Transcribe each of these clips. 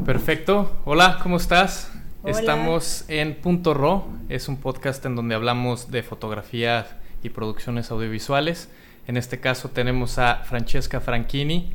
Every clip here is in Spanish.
Perfecto. Hola, ¿cómo estás? Estamos en Punto Ro. Es un podcast en donde hablamos de fotografía y producciones audiovisuales. En este caso tenemos a Francesca Franchini.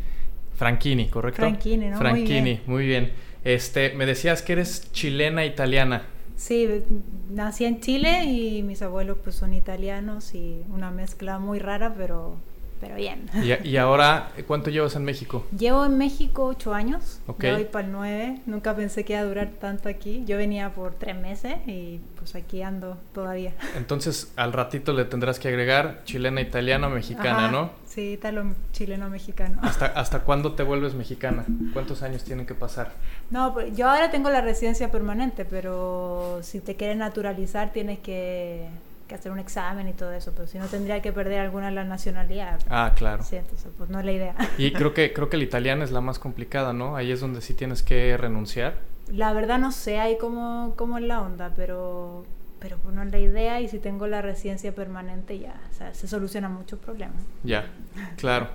Franchini, ¿correcto? Franchini, ¿no? Franchini, muy bien. Muy bien. Este, me decías que eres chilena italiana. Sí, nací en Chile y mis abuelos pues son italianos y una mezcla muy rara, pero pero bien. ¿Y, ahora cuánto llevas en México? Llevo en México ocho años, okay. voy para el nueve, nunca pensé que iba a durar tanto aquí, yo venía por tres meses y pues aquí ando todavía. Entonces al ratito le tendrás que agregar chilena, italiana, mexicana, ¿no? Sí, italo, chileno, mexicano. ¿Hasta, ¿Hasta cuándo te vuelves mexicana? ¿Cuántos años tienen que pasar? No, pues yo ahora tengo la residencia permanente, pero si te quieres naturalizar tienes que que hacer un examen y todo eso, pero si no tendría que perder alguna de la nacionalidad. Ah, claro. Sí, entonces pues no es la idea. Y creo que creo que el italiano es la más complicada, ¿no? Ahí es donde sí tienes que renunciar. La verdad no sé ahí cómo, cómo es la onda, pero pero pues no es la idea y si tengo la residencia permanente ya, o sea, se solucionan muchos problemas. Ya, claro.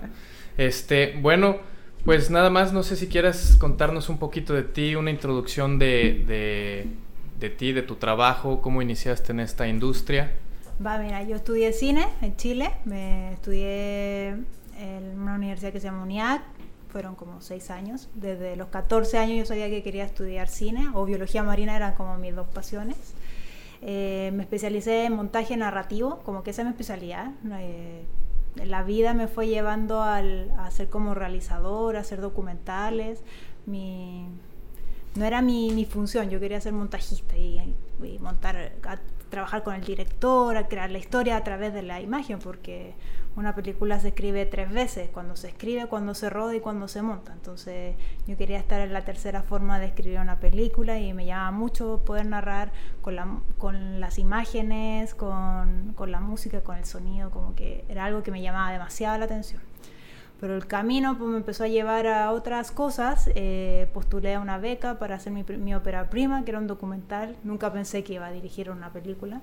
Este, bueno, pues nada más, no sé si quieras contarnos un poquito de ti, una introducción de, de, de ti, de tu trabajo, cómo iniciaste en esta industria. Va, mira, yo estudié cine en Chile, me estudié en una universidad que se llama UNIAC, fueron como seis años. Desde los 14 años yo sabía que quería estudiar cine o biología marina eran como mis dos pasiones. Eh, me especialicé en montaje narrativo, como que esa es mi especialidad. Eh, la vida me fue llevando al, a ser como realizador, a hacer documentales. Mi, no era mi, mi, función, yo quería ser montajista y, y montar, trabajar con el director, a crear la historia a través de la imagen, porque una película se escribe tres veces, cuando se escribe, cuando se roda y cuando se monta. Entonces yo quería estar en la tercera forma de escribir una película y me llama mucho poder narrar con, la, con las imágenes, con, con la música, con el sonido, como que era algo que me llamaba demasiado la atención pero el camino pues, me empezó a llevar a otras cosas. Eh, postulé a una beca para hacer mi, mi ópera prima, que era un documental. Nunca pensé que iba a dirigir una película.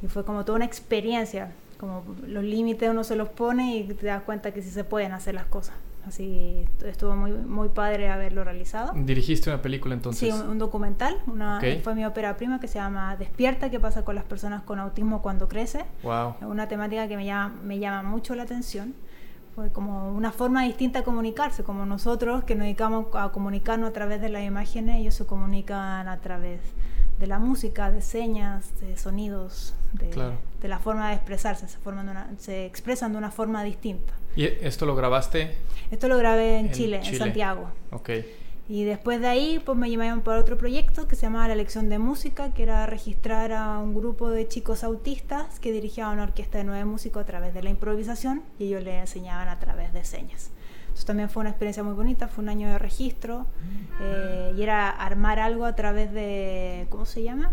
Y fue como toda una experiencia. Como los límites uno se los pone y te das cuenta que sí se pueden hacer las cosas. Así estuvo muy, muy padre haberlo realizado. ¿Dirigiste una película entonces? Sí, un, documental. Una, Fue mi ópera prima que se llama Despierta, qué pasa con las personas con autismo cuando crece. Wow. Una temática que me llama, me llama mucho la atención fue como una forma distinta de comunicarse, como nosotros que nos dedicamos a comunicarnos a través de las imágenes, ellos se comunican a través de la música, de señas, de sonidos, de, de la forma de expresarse, se, forman una, se expresan de una forma distinta. ¿Y esto lo grabaste? Esto lo grabé en, Chile, Chile, en Santiago. Okay. Y después de ahí, pues me llamaron para otro proyecto que se llamaba La Lección de Música, que era registrar a un grupo de chicos autistas que dirigían una orquesta de nueve músicos a través de la improvisación y ellos les enseñaban a través de señas. Entonces también fue una experiencia muy bonita, fue un año de registro eh, y era armar algo a través de, ¿cómo se llama?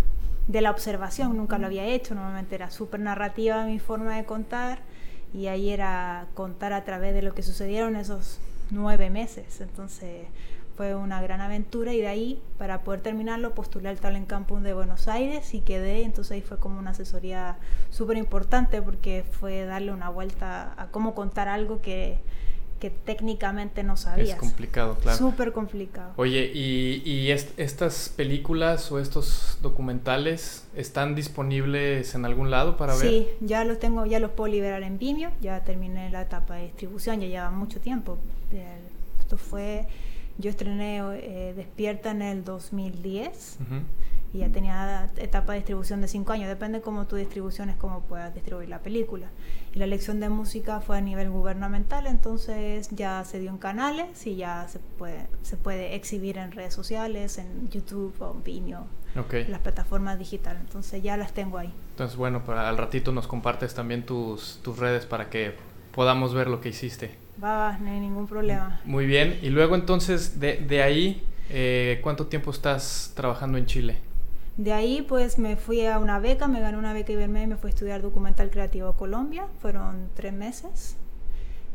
De la observación, nunca lo había hecho, normalmente era súper narrativa mi forma de contar y ahí era contar a través de lo que sucedieron esos nueve meses. Entonces fue una gran aventura y de ahí, para poder terminarlo, postulé al Talent Campus de Buenos Aires y quedé. Entonces ahí fue como una asesoría súper importante porque fue darle una vuelta a cómo contar algo que, que técnicamente no sabías. Es complicado, claro. Súper complicado. Oye, ¿y, y estas películas o estos documentales están disponibles en algún lado para ver? Sí, ya los tengo, ya los puedo liberar en Vimeo, ya terminé la etapa de distribución, ya lleva mucho tiempo. Esto fue yo estrené eh, Despierta en el 2010 y ya tenía etapa de distribución de 5 años. Depende cómo tu distribución es, cómo puedas distribuir la película. Y la elección de música fue a nivel gubernamental, entonces ya se dio en canales y ya se puede, se puede exhibir en redes sociales, en YouTube o Vimeo, las plataformas digitales. Entonces ya las tengo ahí. Entonces, bueno, para al ratito nos compartes también tus, tus redes para que podamos ver lo que hiciste. Va, no hay ningún problema. Muy bien. Y luego entonces, de, de ahí, eh, ¿cuánto tiempo estás trabajando en Chile? De ahí pues me fui a una beca, me gané una beca Ibermedia y me fui a estudiar documental creativo a Colombia, fueron tres meses.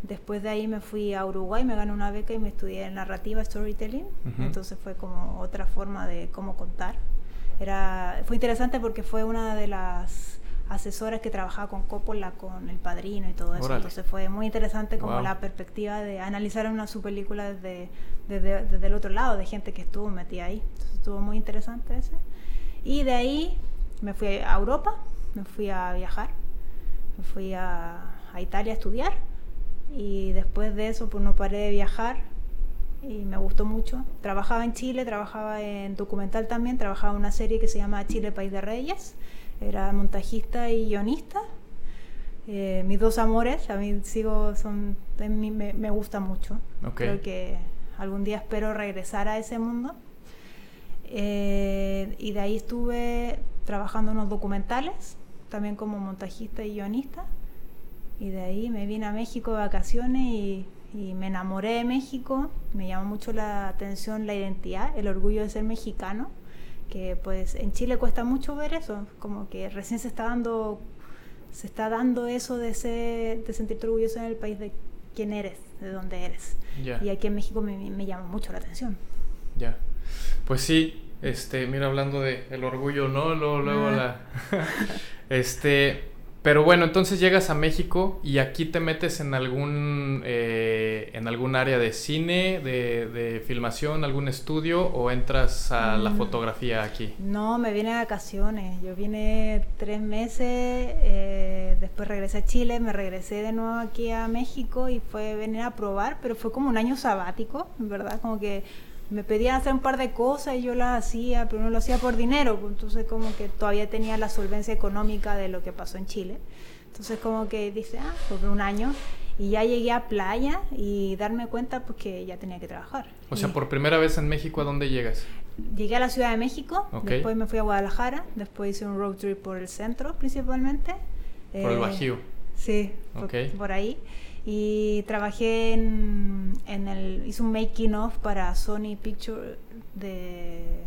Después de ahí me fui a Uruguay, me gané una beca y me estudié narrativa storytelling, entonces fue como otra forma de cómo contar. Era, fue interesante porque fue una de las asesora que trabajaba con Coppola, con El Padrino y todo eso. Entonces fue muy interesante como la perspectiva de analizar una su película desde, desde, el otro lado, de gente que estuvo metida ahí. Entonces estuvo muy interesante ese. Y de ahí me fui a Europa, me fui a viajar, me fui a, a Italia a estudiar y después de eso pues no paré de viajar y me gustó mucho. Trabajaba en Chile, trabajaba en documental también, trabajaba en una serie que se llama Chile País de Reyes, era montajista y guionista. Eh, mis dos amores, a mí sigo, son, me, me gusta mucho. Creo que algún día espero regresar a ese mundo. Eh, y de ahí estuve trabajando en unos documentales, también como montajista y guionista. Y de ahí me vine a México de vacaciones y, me enamoré de México. Me llamó mucho la atención la identidad, el orgullo de ser mexicano. Que pues en Chile cuesta mucho ver eso, como que recién se está dando, se está dando eso de, ser, de sentirte orgulloso en el país de quién eres, de dónde eres. Y aquí en México me, me llama mucho la atención. Ya. Pues sí, este, mira, hablando de el orgullo, ¿no? Luego, luego ah. la. este. Pero bueno, entonces llegas a México y aquí te metes en algún, eh, en algún área de cine, de, filmación, algún estudio o entras a la mm. fotografía aquí. No, me vine de vacaciones. Yo vine tres meses, eh, después regresé a Chile, me regresé de nuevo aquí a México y fue venir a probar, pero fue como un año sabático, ¿verdad? Como que me pedían hacer un par de cosas y yo las hacía, pero no lo hacía por dinero, pues, entonces como que todavía tenía la solvencia económica de lo que pasó en Chile. Entonces como que dice, ah, por un año y ya llegué a playa y darme cuenta pues que ya tenía que trabajar. O sea, por primera vez en México, ¿a dónde llegas? Llegué a la Ciudad de México, después me fui a Guadalajara, después hice un road trip por el centro principalmente. Por el eh, Bajío. Sí, por ahí y trabajé en, en, el hice un making of para Sony Picture de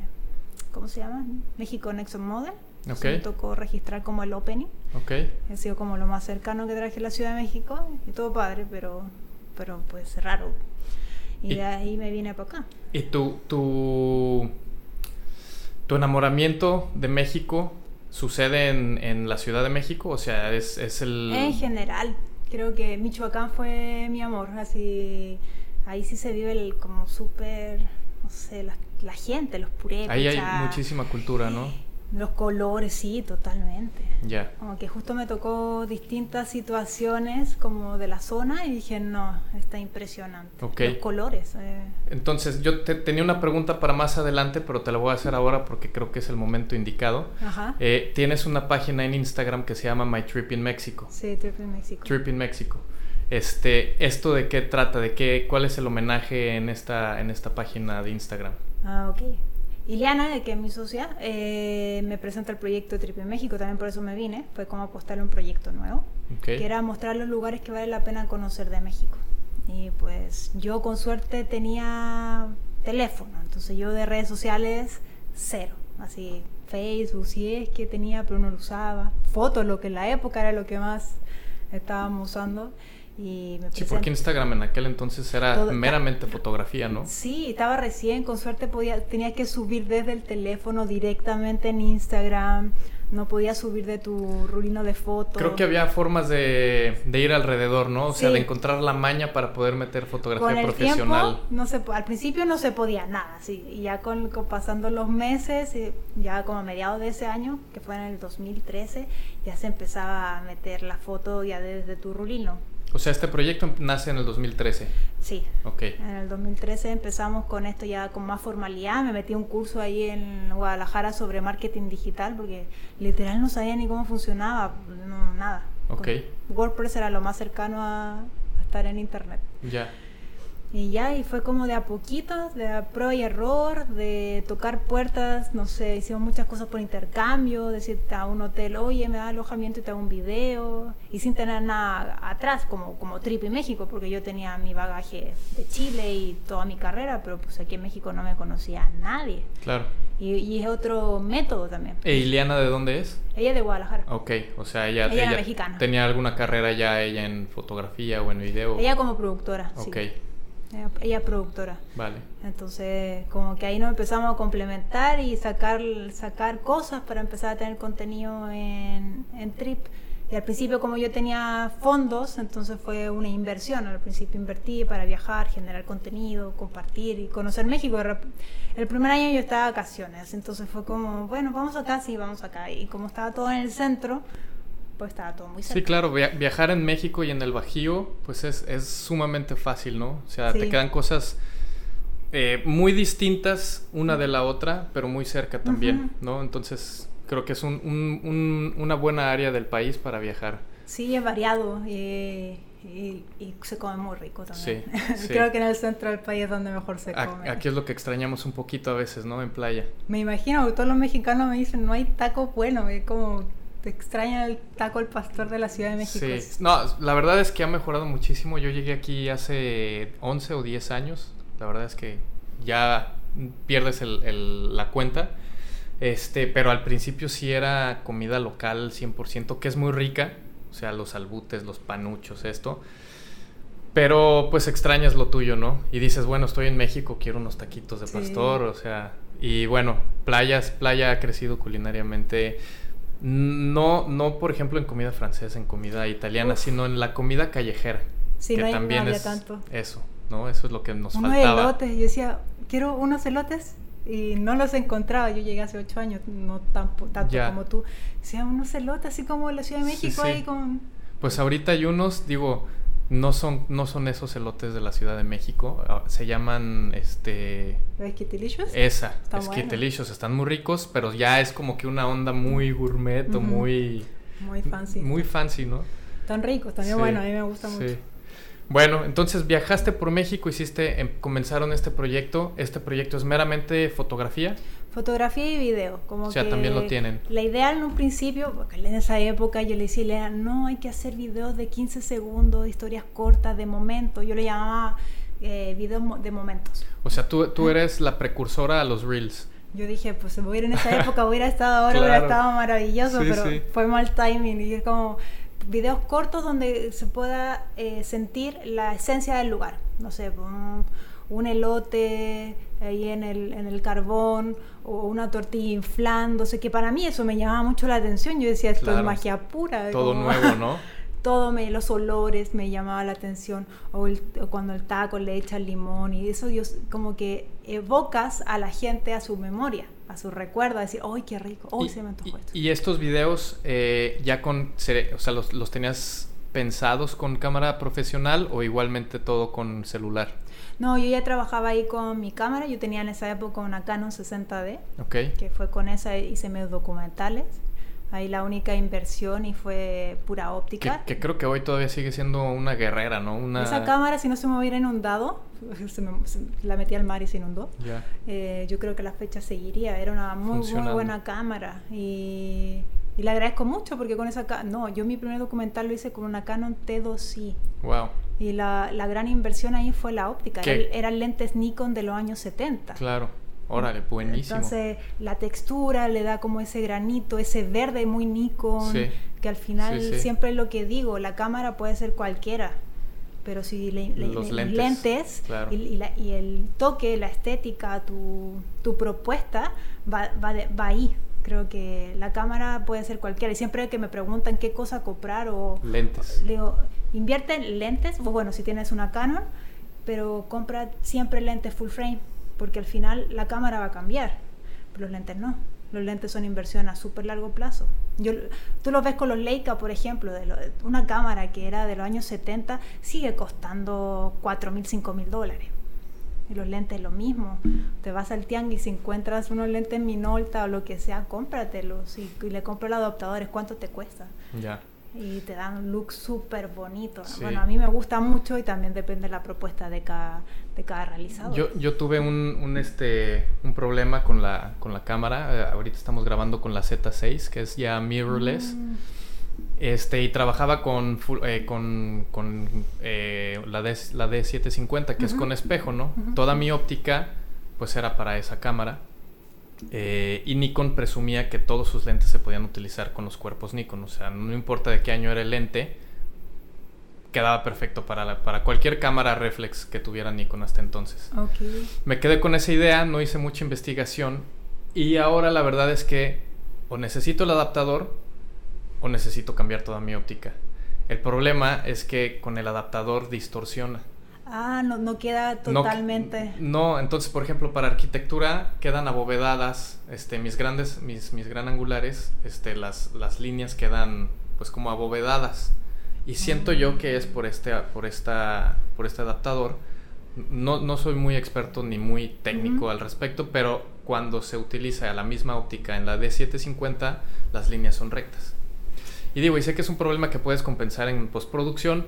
¿cómo se llama? México Nexon Model. Okay. me tocó registrar como el opening. Okay. ha sido como lo más cercano que traje a la Ciudad de México. Y todo padre pero pero pues raro. Y, de ahí me vine para acá. Y tu tu tu enamoramiento de México sucede en, en la Ciudad de México o sea es, es el en general creo que Michoacán fue mi amor, así ahí sí se vive el, como súper, no sé, la, la, gente, los puré. Ahí hay muchísima cultura, ¿no? Los colores, sí, totalmente. Ya. Como que justo me tocó distintas situaciones como de la zona y dije, no, está impresionante. Los colores. Eh. Entonces, yo te, tenía una pregunta para más adelante, pero te la voy a hacer ahora porque creo que es el momento indicado. Ajá. Eh, tienes una página en Instagram que se llama My Trip in Mexico. Sí, Trip in Mexico. Trip in Mexico. Este, ¿Esto de qué trata? ¿De qué, ¿Cuál es el homenaje en esta, en esta página de Instagram? Ah, ok. Iliana, que es mi socia, eh, me presenta el proyecto Trip en México, también por eso me vine, fue como apostarle un proyecto nuevo, que era mostrar los lugares que vale la pena conocer de México. Y pues yo con suerte tenía teléfono, entonces yo de redes sociales cero, así Facebook, si es que tenía, pero no lo usaba, fotos, lo que en la época era lo que más estábamos usando. Y me sí, porque Instagram en aquel entonces era meramente fotografía, ¿no? Sí, estaba recién, con suerte podía, tenía que subir desde el teléfono directamente en Instagram, no podía subir de tu rulino de fotos. Creo que había formas de, de ir alrededor, ¿no? O sea, de encontrar la maña para poder meter fotografía con el profesional. Tiempo, no se, al principio no se podía nada, sí, y ya con, pasando los meses, ya como a mediados de ese año, que fue en el 2013, ya se empezaba a meter la foto ya desde tu rulino. O sea, este proyecto nace en el 2013. Sí. Ok. En el 2013 empezamos con esto ya con más formalidad. Me metí un curso ahí en Guadalajara sobre marketing digital porque literal no sabía ni cómo funcionaba, no, nada. Ok. WordPress era lo más cercano a, a estar en internet. Ya. Y ya, y fue como de a poquitos, de prueba y error, de tocar puertas, no sé, hicimos muchas cosas por intercambio, decirte a un hotel, oye, me da alojamiento y te hago un video, y sin tener nada atrás, como, como Trip y México, porque yo tenía mi bagaje de Chile y toda mi carrera, pero pues aquí en México no me conocía nadie. Claro. Y, es otro método también. ¿E Ileana de dónde es? Ella es de Guadalajara. Ok, o sea, ella, ella, mexicana. tenía alguna carrera ya ella en fotografía o en video. Ella como productora. Ok. Ella, es productora. Vale. Entonces, como que ahí nos empezamos a complementar y sacar, sacar cosas para empezar a tener contenido en, en Trip. Y al principio, como yo tenía fondos, entonces fue una inversión. Al principio invertí para viajar, generar contenido, compartir y conocer México. El primer año yo estaba de vacaciones, entonces fue como, bueno, vamos acá, sí, vamos acá. Y como estaba todo en el centro, pues estaba todo muy cerca. Sí, claro, viajar en México y en el Bajío, pues es, es sumamente fácil, ¿no? O sea, te quedan cosas eh, muy distintas una de la otra, pero muy cerca también, ¿no? Entonces, creo que es un, un, una buena área del país para viajar. Sí, es variado y, y, se come muy rico también. Sí, creo que en el centro del país es donde mejor se come. Aquí es lo que extrañamos un poquito a veces, ¿no? En playa. Me imagino que todos los mexicanos me dicen, no hay taco bueno, es como te extraña el taco al pastor de la Ciudad de México. Sí, no, la verdad es que ha mejorado muchísimo. Yo llegué aquí hace 11 o 10 años. La verdad es que ya pierdes el, la cuenta. Este, pero al principio sí era comida local 100%, que es muy rica. O sea, los albutes, los panuchos, esto. Pero pues extrañas lo tuyo, ¿no? Y dices, bueno, estoy en México, quiero unos taquitos de pastor, o sea... Y bueno, playas, playa ha crecido culinariamente. No, no por ejemplo en comida francesa, en comida italiana, sino en la comida callejera. Sí, que no también es tanto. eso, ¿no? Eso es lo que nos faltaba. elotes, yo decía, quiero unos elotes y no los encontraba. Yo llegué hace ocho años, no tanto como tú. Decía, unos elotes, así como en la Ciudad de México ahí con... Pues ahorita hay unos, digo, no son, no son esos elotes de la Ciudad de México, ah, se llaman este... ¿Esquitelicios? Esa, esquitelicios, están muy ricos, pero ya es como que una onda muy gourmet o muy... Muy fancy. Muy fancy, ¿no? Tan ricos, también bueno, a mí me gusta mucho. Bueno, entonces viajaste por México, hiciste, em, comenzaron este proyecto. ¿Este proyecto es meramente fotografía? Fotografía y video. Como o sea, también lo tienen. La idea en un principio, porque en esa época yo le decía, no, hay que hacer videos de 15 segundos, historias cortas, de momento. Yo le llamaba eh, videos de momentos. O sea, tú, tú eres la precursora a los reels. Yo dije, pues si a ir en esa época, hubiera estado ahora, hubiera estado maravilloso, pero fue mal timing. Y es como, videos cortos donde se pueda eh, sentir la esencia del lugar. No sé, un, elote ahí en el, en el carbón o una tortilla inflándose, que para mí eso me llamaba mucho la atención. Yo decía, esto es magia pura. Todo nuevo, ¿no? todo me, los olores me llamaba la atención, o, cuando el taco le echa el limón, y eso Dios, como que evocas a la gente a su memoria, a su recuerdo, a decir, ¡ay, qué rico! ¡Ay, se me antojó esto! Y estos videos eh, ya con, o sea, los, los tenías pensados con cámara profesional o igualmente todo con celular? No, yo ya trabajaba ahí con mi cámara. Yo tenía en esa época una Canon 60D. Okay. Que fue con esa hice medios documentales. Ahí la única inversión y fue pura óptica. Que, creo que hoy todavía sigue siendo una guerrera, ¿no? Una... Esa cámara, si no se me hubiera inundado, la metí al mar y se inundó. Eh, yo creo que la fecha seguiría. Era una muy, muy buena cámara. Y, y, le agradezco mucho porque con esa... No, yo mi primer documental lo hice con una Canon T2i. Wow. Y la, la gran inversión ahí fue la óptica. eran lentes Nikon de los años 70. Claro. Órale, buenísimo. Entonces, la textura le da como ese granito, ese verde muy Nikon, que al final siempre es lo que digo, la cámara puede ser cualquiera, pero si los lentes, y, el toque, la estética, tu, tu propuesta va, va, va ahí. Creo que la cámara puede ser cualquiera. Y siempre que me preguntan qué cosa comprar o... Lentes. digo, invierte en lentes, bueno, si tienes una Canon, pero compra siempre lentes full frame porque al final la cámara va a cambiar, pero los lentes no. Los lentes son inversión a súper largo plazo. Yo, tú lo ves con los Leica, por ejemplo, de una cámara que era de los años 70 sigue costando 4 mil, 5 mil dólares. Y los lentes lo mismo. Te vas al tianguis y encuentras unos lentes Minolta o lo que sea, cómpratelos y, y le compro los adaptadores. ¿Cuánto te cuesta? Ya y te dan un look súper bonito. Bueno, a mí me gusta mucho y también depende de la propuesta de cada, de cada realizador. Yo, yo tuve un, un, este, un problema con la, con la cámara. Eh, ahorita estamos grabando con la Z6, que es ya mirrorless. Mm. Este, y trabajaba con, eh, con, con eh, la, D, la D750, que es con espejo, ¿no? Toda mi óptica, pues era para esa cámara. Eh, y Nikon presumía que todos sus lentes se podían utilizar con los cuerpos Nikon. O sea, no importa de qué año era el lente, quedaba perfecto para, para cualquier cámara reflex que tuviera Nikon hasta entonces. Me quedé con esa idea, no hice mucha investigación y ahora la verdad es que o necesito el adaptador o necesito cambiar toda mi óptica. El problema es que con el adaptador distorsiona. Ah, no, no queda totalmente. No, entonces, por ejemplo, para arquitectura quedan abovedadas, este, mis grandes, mis, mis gran angulares, este, las, las líneas quedan pues como abovedadas. Y siento yo que es por este, por esta, por este adaptador. No, no soy muy experto ni muy técnico al respecto, pero cuando se utiliza la misma óptica en la D750, las líneas son rectas. Y digo, y sé que es un problema que puedes compensar en postproducción,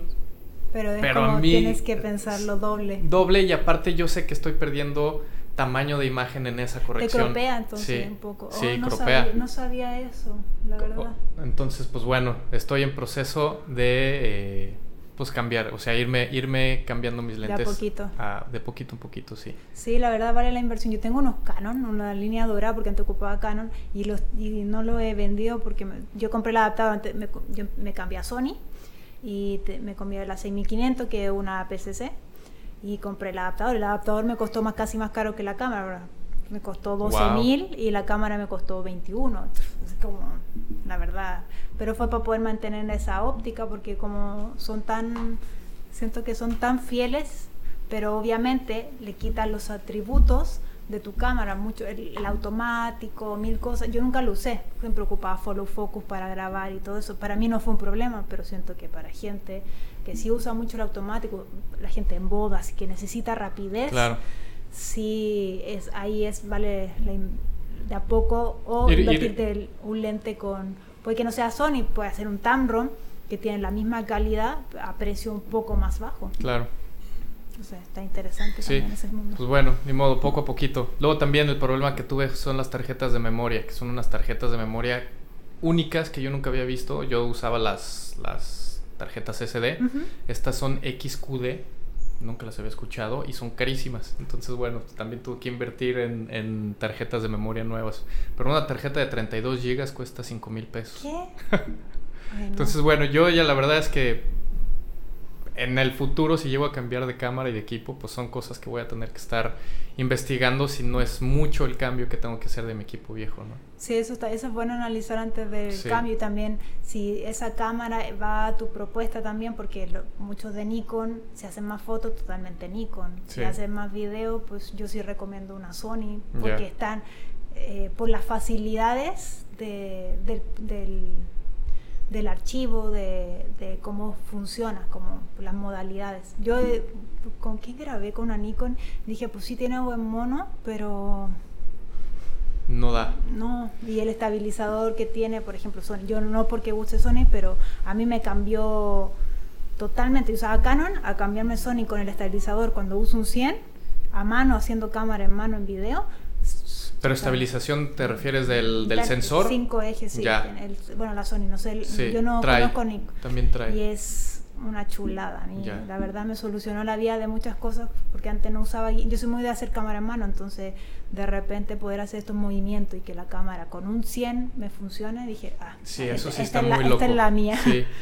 pero, es como tienes que pensarlo doble. Doble y aparte yo sé que estoy perdiendo tamaño de imagen en esa corrección. Te cropea entonces un poco. Sí, oh, no cropea. Sabía, no sabía eso, la verdad. Entonces, pues bueno, estoy en proceso de eh, pues cambiar, o sea, irme irme cambiando mis lentes. De a poquito. de poquito en poquito, sí. Sí, la verdad vale la inversión. Yo tengo unos Canon, una línea dorada porque antes ocupaba Canon y, los, y no lo he vendido porque yo compré el adaptador, antes me, yo me cambié a Sony y me comí la 6500 que es una PCC y compré el adaptador. El adaptador me costó más casi más caro que la cámara, me costó 12 mil y la cámara me costó 21. Es como, la verdad, pero fue para poder mantener esa óptica porque como son tan, siento que son tan fieles, pero obviamente le quitan los atributos de tu cámara, mucho el, automático, mil cosas. Yo nunca lo usé, siempre ocupaba follow focus para grabar y todo eso. Para mí no fue un problema, pero siento que para gente que sí usa mucho el automático, la gente en bodas que necesita rapidez, claro. sí es ahí es vale de a poco o invertirte un lente con puede que no sea Sony, puede ser un Tamron que tiene la misma calidad a precio un poco más bajo. Claro. O sea, está interesante también ese mundo. Pues bueno, ni modo, poco a poquito. Luego también el problema que tuve son las tarjetas de memoria, que son unas tarjetas de memoria únicas que yo nunca había visto. Yo usaba las, las tarjetas SD. Estas son XQD, nunca las había escuchado y son carísimas. Entonces, bueno, también tuve que invertir en, en tarjetas de memoria nuevas. Pero una tarjeta de 32 GB cuesta 5 mil pesos. ¿Qué? Entonces, bueno, yo ya la verdad es que en el futuro, si llego a cambiar de cámara y de equipo, pues son cosas que voy a tener que estar investigando si no es mucho el cambio que tengo que hacer de mi equipo viejo, ¿no? Sí, eso, está, eso es bueno analizar antes del cambio y también si esa cámara va a tu propuesta también, porque muchos de Nikon se hacen más fotos totalmente Nikon. Si hacen más video, pues yo sí recomiendo una Sony, porque están eh, por las facilidades de, del del archivo, de, de, cómo funciona, como las modalidades. Yo eh, con qué grabé con una Nikon, dije, pues sí tiene buen mono, pero... No da. No, y el estabilizador que tiene, por ejemplo, Sony, yo no porque use Sony, pero a mí me cambió totalmente. Usaba Canon a cambiarme Sony con el estabilizador cuando uso un 100, a mano, haciendo cámara en mano en video, pero estabilización te refieres del, del sensor? Cinco ejes, sí. bueno, la Sony, no sé, yo no conozco ni. También trae. Y es una chulada. A mí, la verdad me solucionó la vida de muchas cosas porque antes no usaba. Yo soy muy de hacer cámara en mano, entonces de repente poder hacer estos movimientos y que la cámara con un 100 me funcione, dije, ah, sí, eso sí está muy loco. Esta es la mía. Sí.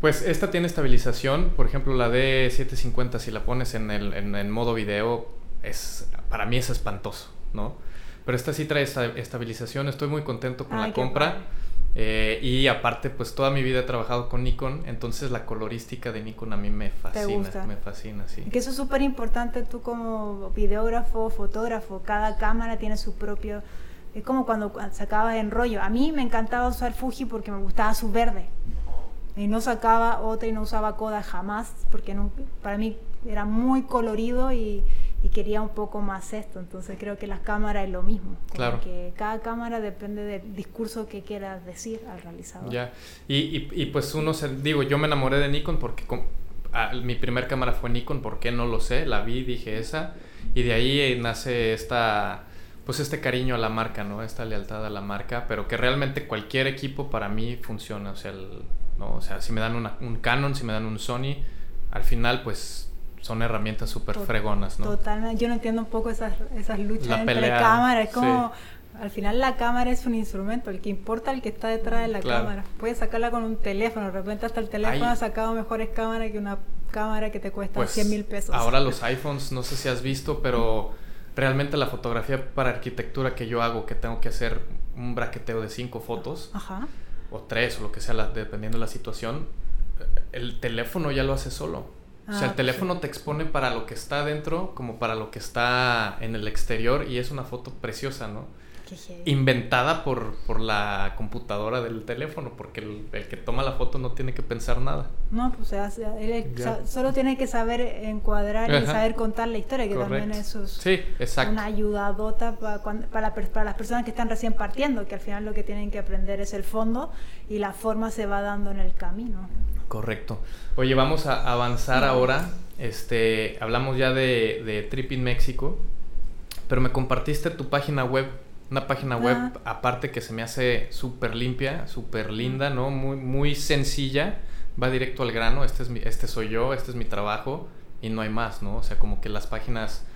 Pues esta tiene estabilización, por ejemplo la D750 si la pones en el en modo video es para mí es espantoso, ¿no? Pero esta sí trae esta estabilización, estoy muy contento con la compra. Eh, y aparte, pues toda mi vida he trabajado con Nikon, entonces la colorística de Nikon a mí me fascina, me fascina, sí. Que eso es súper importante tú como videógrafo, fotógrafo, cada cámara tiene su propio... Es como cuando sacaba en rollo. A mí me encantaba usar Fuji porque me gustaba su verde. Y no sacaba otra y no usaba Kodak jamás porque no, para mí era muy colorido y, y quería un poco más esto. Entonces creo que las cámaras es lo mismo. Claro. Que cada cámara depende del discurso que quieras decir al realizador. Ya. Y, y, pues uno se, digo, yo me enamoré de Nikon porque mi primer cámara fue Nikon, ¿por qué no lo sé? La vi, dije esa. Y de ahí nace esta pues este cariño a la marca, ¿no? Esta lealtad a la marca, pero que realmente cualquier equipo para mí funciona, o sea, ¿no? o sea si me dan un Canon, si me dan un Sony, al final pues son herramientas súper fregonas, ¿no? Totalmente. Yo no entiendo un poco esas, esas luchas entre cámaras. Es como, Al final la cámara es un instrumento, el que importa el que está detrás de la cámara. Puedes sacarla con un teléfono, de repente hasta el teléfono ha sacado mejores cámaras que una cámara que te cuesta 100 pues, mil pesos. Ahora los iPhones, no sé si has visto, pero realmente la fotografía para arquitectura que yo hago, que tengo que hacer un braqueteo de cinco fotos, o tres, o lo que sea, dependiendo de la situación, el teléfono ya lo hace solo. O sea, el ah, teléfono te expone para lo que está dentro como para lo que está en el exterior y es una foto preciosa, ¿no? inventada por, por la computadora del teléfono, porque el, que toma la foto no tiene que pensar nada. No, pues él solo tiene que saber encuadrar y saber contar la historia, que también eso es sí, una ayudadota para, para, para, las personas que están recién partiendo, que al final lo que tienen que aprender es el fondo y la forma se va dando en el camino. Correcto. Oye, vamos a avanzar ahora. Este, hablamos ya de, de Trip in México, pero me compartiste tu página web una página web aparte que se me hace súper limpia, súper linda, ¿no? Muy, muy sencilla, va directo al grano, este, es mi, este soy yo, este es mi trabajo y no hay más, ¿no? O sea, como que las páginas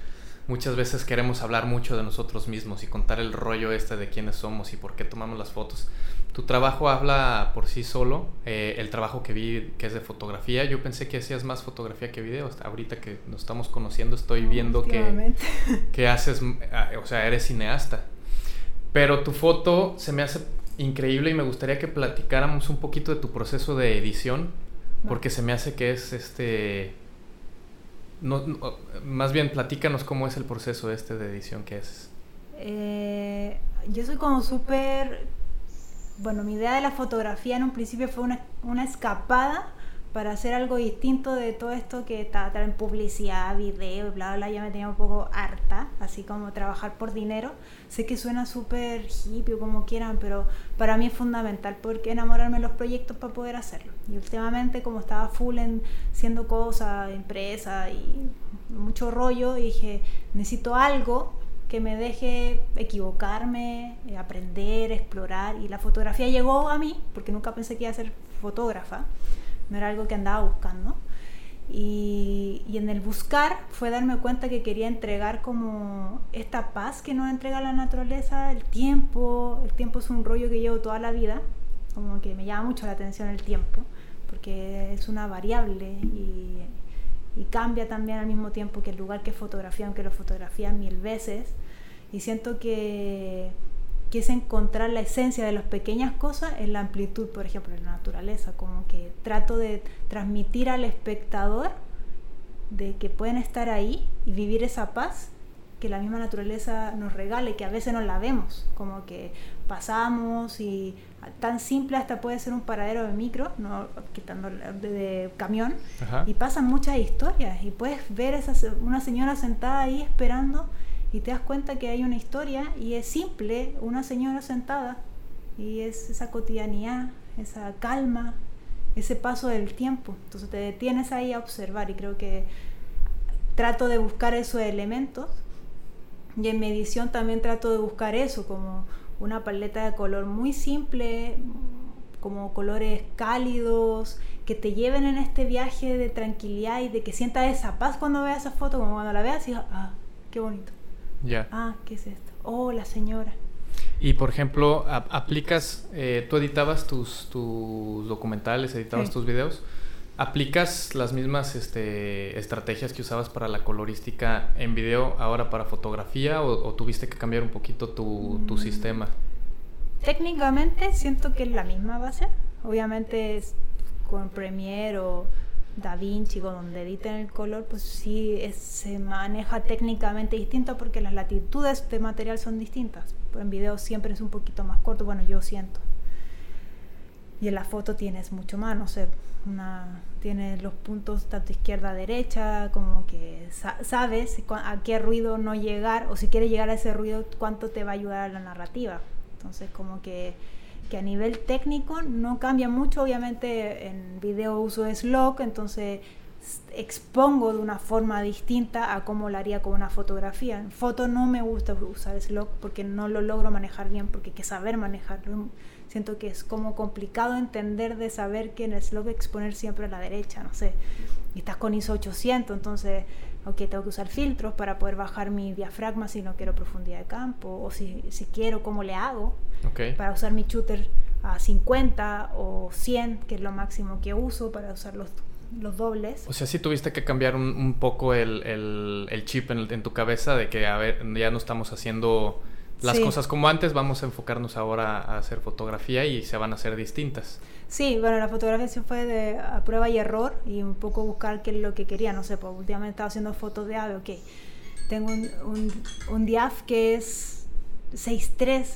muchas veces queremos hablar mucho de nosotros mismos y contar el rollo este de quiénes somos y por qué tomamos las fotos. Tu trabajo habla por sí solo, eh, el trabajo que vi que es de fotografía, yo pensé que hacías más fotografía que video, ahorita que nos estamos conociendo estoy viendo que, que haces, ah, o sea, eres cineasta. Pero tu foto se me hace increíble y me gustaría que platicáramos un poquito de tu proceso de edición, porque se me hace que es este... No, más bien, platícanos cómo es el proceso este de edición que es. Eh, yo soy como súper... Bueno, mi idea de la fotografía en un principio fue una, escapada para hacer algo distinto de todo esto que está en publicidad, video, bla, bla, ya me tenía un poco harta, así como trabajar por dinero. Sé que suena súper hippie o como quieran, pero para mí es fundamental porque enamorarme de los proyectos para poder hacerlo. Y últimamente como estaba full en siendo cosas, empresa y mucho rollo, dije, necesito algo que me deje equivocarme, eh, aprender, explorar. Y la fotografía llegó a mí, porque nunca pensé que iba a ser fotógrafa no era algo que andaba buscando. Y, y, en el buscar fue darme cuenta que quería entregar como esta paz que nos entrega la naturaleza, el tiempo, el tiempo es un rollo que llevo toda la vida, como que me llama mucho la atención el tiempo, porque es una variable y, y cambia también al mismo tiempo que el lugar que fotografía, aunque lo fotografía mil veces, y siento que que es encontrar la esencia de las pequeñas cosas en la amplitud, por ejemplo, en la naturaleza, como que trato de transmitir al espectador de que pueden estar ahí y vivir esa paz que la misma naturaleza nos regala y que a veces no la vemos, como que pasamos y tan simple hasta puede ser un paradero de micro, no quitando de, camión, y pasan muchas historias y puedes ver esa, una señora sentada ahí esperando y te das cuenta que hay una historia y es simple, una señora sentada y es esa cotidianidad, esa calma, ese paso del tiempo. Entonces te detienes ahí a observar y creo que trato de buscar esos elementos y en mi edición también trato de buscar eso como una paleta de color muy simple, como colores cálidos, que te lleven en este viaje de tranquilidad y de que sientas esa paz cuando veas esa foto, como cuando la veas y ah, qué bonito. Ah, ¿qué es esto? Oh, la señora. Y por ejemplo, aplicas, eh, tú editabas tus, tus documentales, editabas tus videos. ¿Aplicas las mismas este, estrategias que usabas para la colorística en video ahora para fotografía o, tuviste que cambiar un poquito tu, tu, mm. sistema? Técnicamente siento que es la misma base. Obviamente con Premiere o Da Vinci, donde editen el color, pues sí se maneja técnicamente distinto porque las latitudes de material son distintas. Pero en video siempre es un poquito más corto, bueno, yo siento. Y en la foto tienes mucho más, no sé, una, tienes los puntos tanto izquierda derecha, como que sabes a qué ruido no llegar, o si quieres llegar a ese ruido, cuánto te va a ayudar a la narrativa. Entonces, como que que a nivel técnico no cambia mucho, obviamente en video uso slog, entonces expongo de una forma distinta a cómo lo haría con una fotografía. En foto no me gusta usar slog porque no lo logro manejar bien, porque hay que saber manejarlo. Siento que es como complicado entender de saber que en el slog exponer siempre a la derecha, no sé. Y estás con ISO 800, entonces ok, tengo que usar filtros para poder bajar mi diafragma si no quiero profundidad de campo, o si, si quiero, ¿cómo le hago? Para usar mi shooter a 50 o 100, que es lo máximo que uso para usar los, los dobles. O sea, sí tuviste que cambiar un, un poco el, el, el chip en, en, tu cabeza de que, a ver, ya no estamos haciendo las cosas como antes, vamos a enfocarnos ahora a hacer fotografía y se van a hacer distintas. Sí, bueno, la fotografía sí fue de a prueba y error y un poco buscar qué es lo que quería, no sé, pues últimamente estaba haciendo fotos de ave, ok, tengo un, un, un diaf que es 6.3,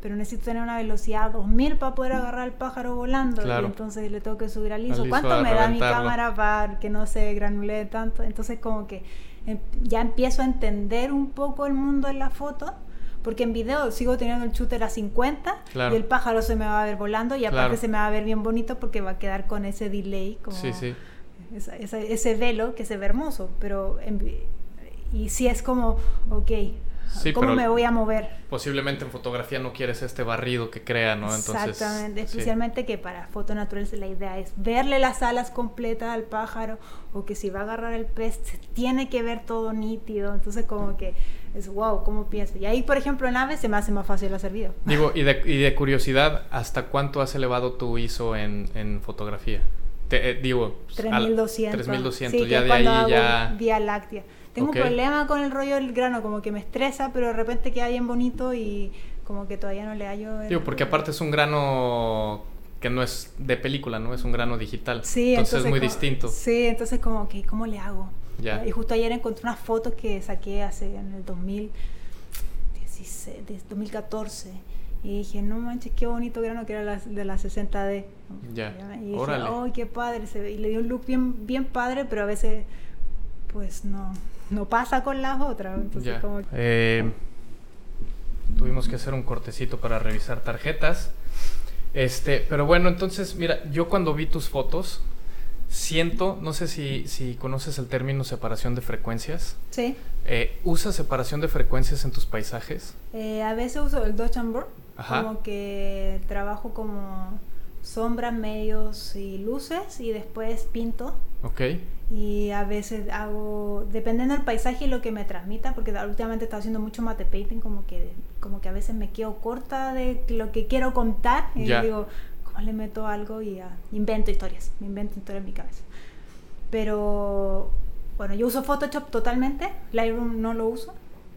pero necesito tener una velocidad 2000 para poder agarrar al pájaro volando y entonces le tengo que subir al ISO. ¿Cuánto me da mi cámara para que no se granule tanto? Entonces como que em, ya empiezo a entender un poco el mundo en la foto porque en video sigo teniendo el shooter a 50 y el pájaro se me va a ver volando y aparte se me va a ver bien bonito porque va a quedar con ese delay, como ese velo que se ve hermoso, pero y si es como, ok, ¿cómo me voy a mover? Posiblemente en fotografía no quieres este barrido que crea, ¿no? Entonces, Exactamente, especialmente que para foto naturales la idea es verle las alas completas al pájaro o que si va a agarrar el pez tiene que ver todo nítido, entonces como que es wow, ¿cómo pienso? Y ahí, por ejemplo, en aves se me hace más fácil hacer video. Digo, y de, y de curiosidad, ¿hasta cuánto has elevado tu ISO en, en fotografía? Te, eh, digo, 3200. 3200, sí, ya de ahí ya. Vía láctea. Tengo un problema con el rollo del grano, como que me estresa, pero de repente queda bien bonito y como que todavía no le hallo. Digo, porque aparte es un grano que no es de película, ¿no? Es un grano digital. Sí, entonces, es muy distinto. Sí, entonces como que, ¿cómo le hago? Y justo ayer encontré unas fotos que saqué hace en el 2016, 2014. Y dije, no manches, qué bonito grano que era la, de la 60D. Ya. Y dije, ¡ay, qué padre! Se Y le dio un look bien, bien padre, pero a veces, pues no, no pasa con las otras. Entonces, como... eh, tuvimos que hacer un cortecito para revisar tarjetas. Este, pero bueno, entonces, mira, yo cuando vi tus fotos, siento, no sé si, si conoces el término separación de frecuencias. Sí. Eh, ¿Usas separación de frecuencias en tus paisajes? Eh, a veces uso el Burn, como que trabajo como sombras, medios y luces y después pinto. Ok. Y a veces hago, dependiendo del paisaje y lo que me transmita, porque últimamente estoy haciendo mucho mate painting, como que, como que a veces me quedo corta de lo que quiero contar y digo, le meto algo y invento historias, me invento historias en mi cabeza. Pero bueno, yo uso Photoshop totalmente, Lightroom no lo uso,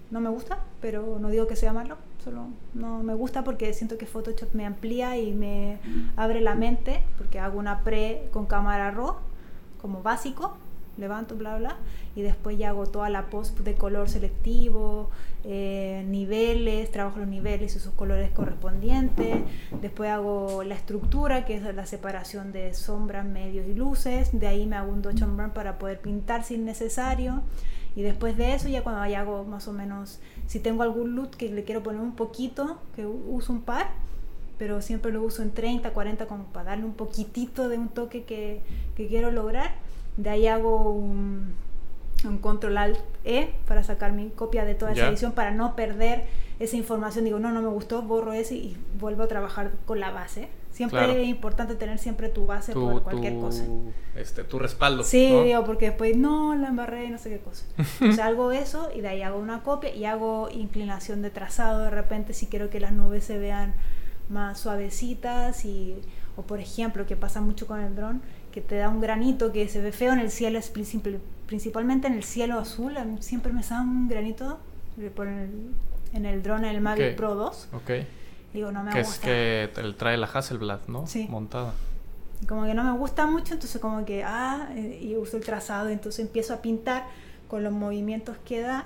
no me gusta, pero no digo que sea malo, solo no me gusta porque siento que Photoshop me amplía y me abre la mente, porque hago una pre con cámara RAW como básico levanto, bla, bla, y después ya hago toda la post de color selectivo, eh, niveles, trabajo los niveles y sus colores correspondientes, después hago la estructura, que es la separación de sombras, medios y luces, de ahí me hago un dodge and burn para poder pintar si es necesario, y después de eso ya cuando ya hago más o menos, si tengo algún look que le quiero poner un poquito, que uso un par, pero siempre lo uso en 30, 40 como para darle un poquitito de un toque que, que quiero lograr de ahí hago un, control alt E para sacar mi copia de toda esa edición para no perder esa información. Digo, no, no me gustó, borro ese y vuelvo a trabajar con la base. Siempre es importante tener siempre tu base por cualquier cosa. Este, tu respaldo. Sí, digo, porque después no, la embarré, no sé qué cosa. sea, hago eso y de ahí hago una copia y hago inclinación de trazado de repente si quiero que las nubes se vean más suavecitas y, o por ejemplo, que pasa mucho con el dron, que te da un granito que se ve feo en el cielo, es principalmente en el cielo azul, siempre me sale un granito en el drone, en el Mavic Pro 2. Ok. Digo, no me que gusta. Es que él trae la Hasselblad, ¿no? Sí. Montada. Como que no me gusta mucho, entonces como que, ah, eh, y uso el trazado, entonces empiezo a pintar con los movimientos que da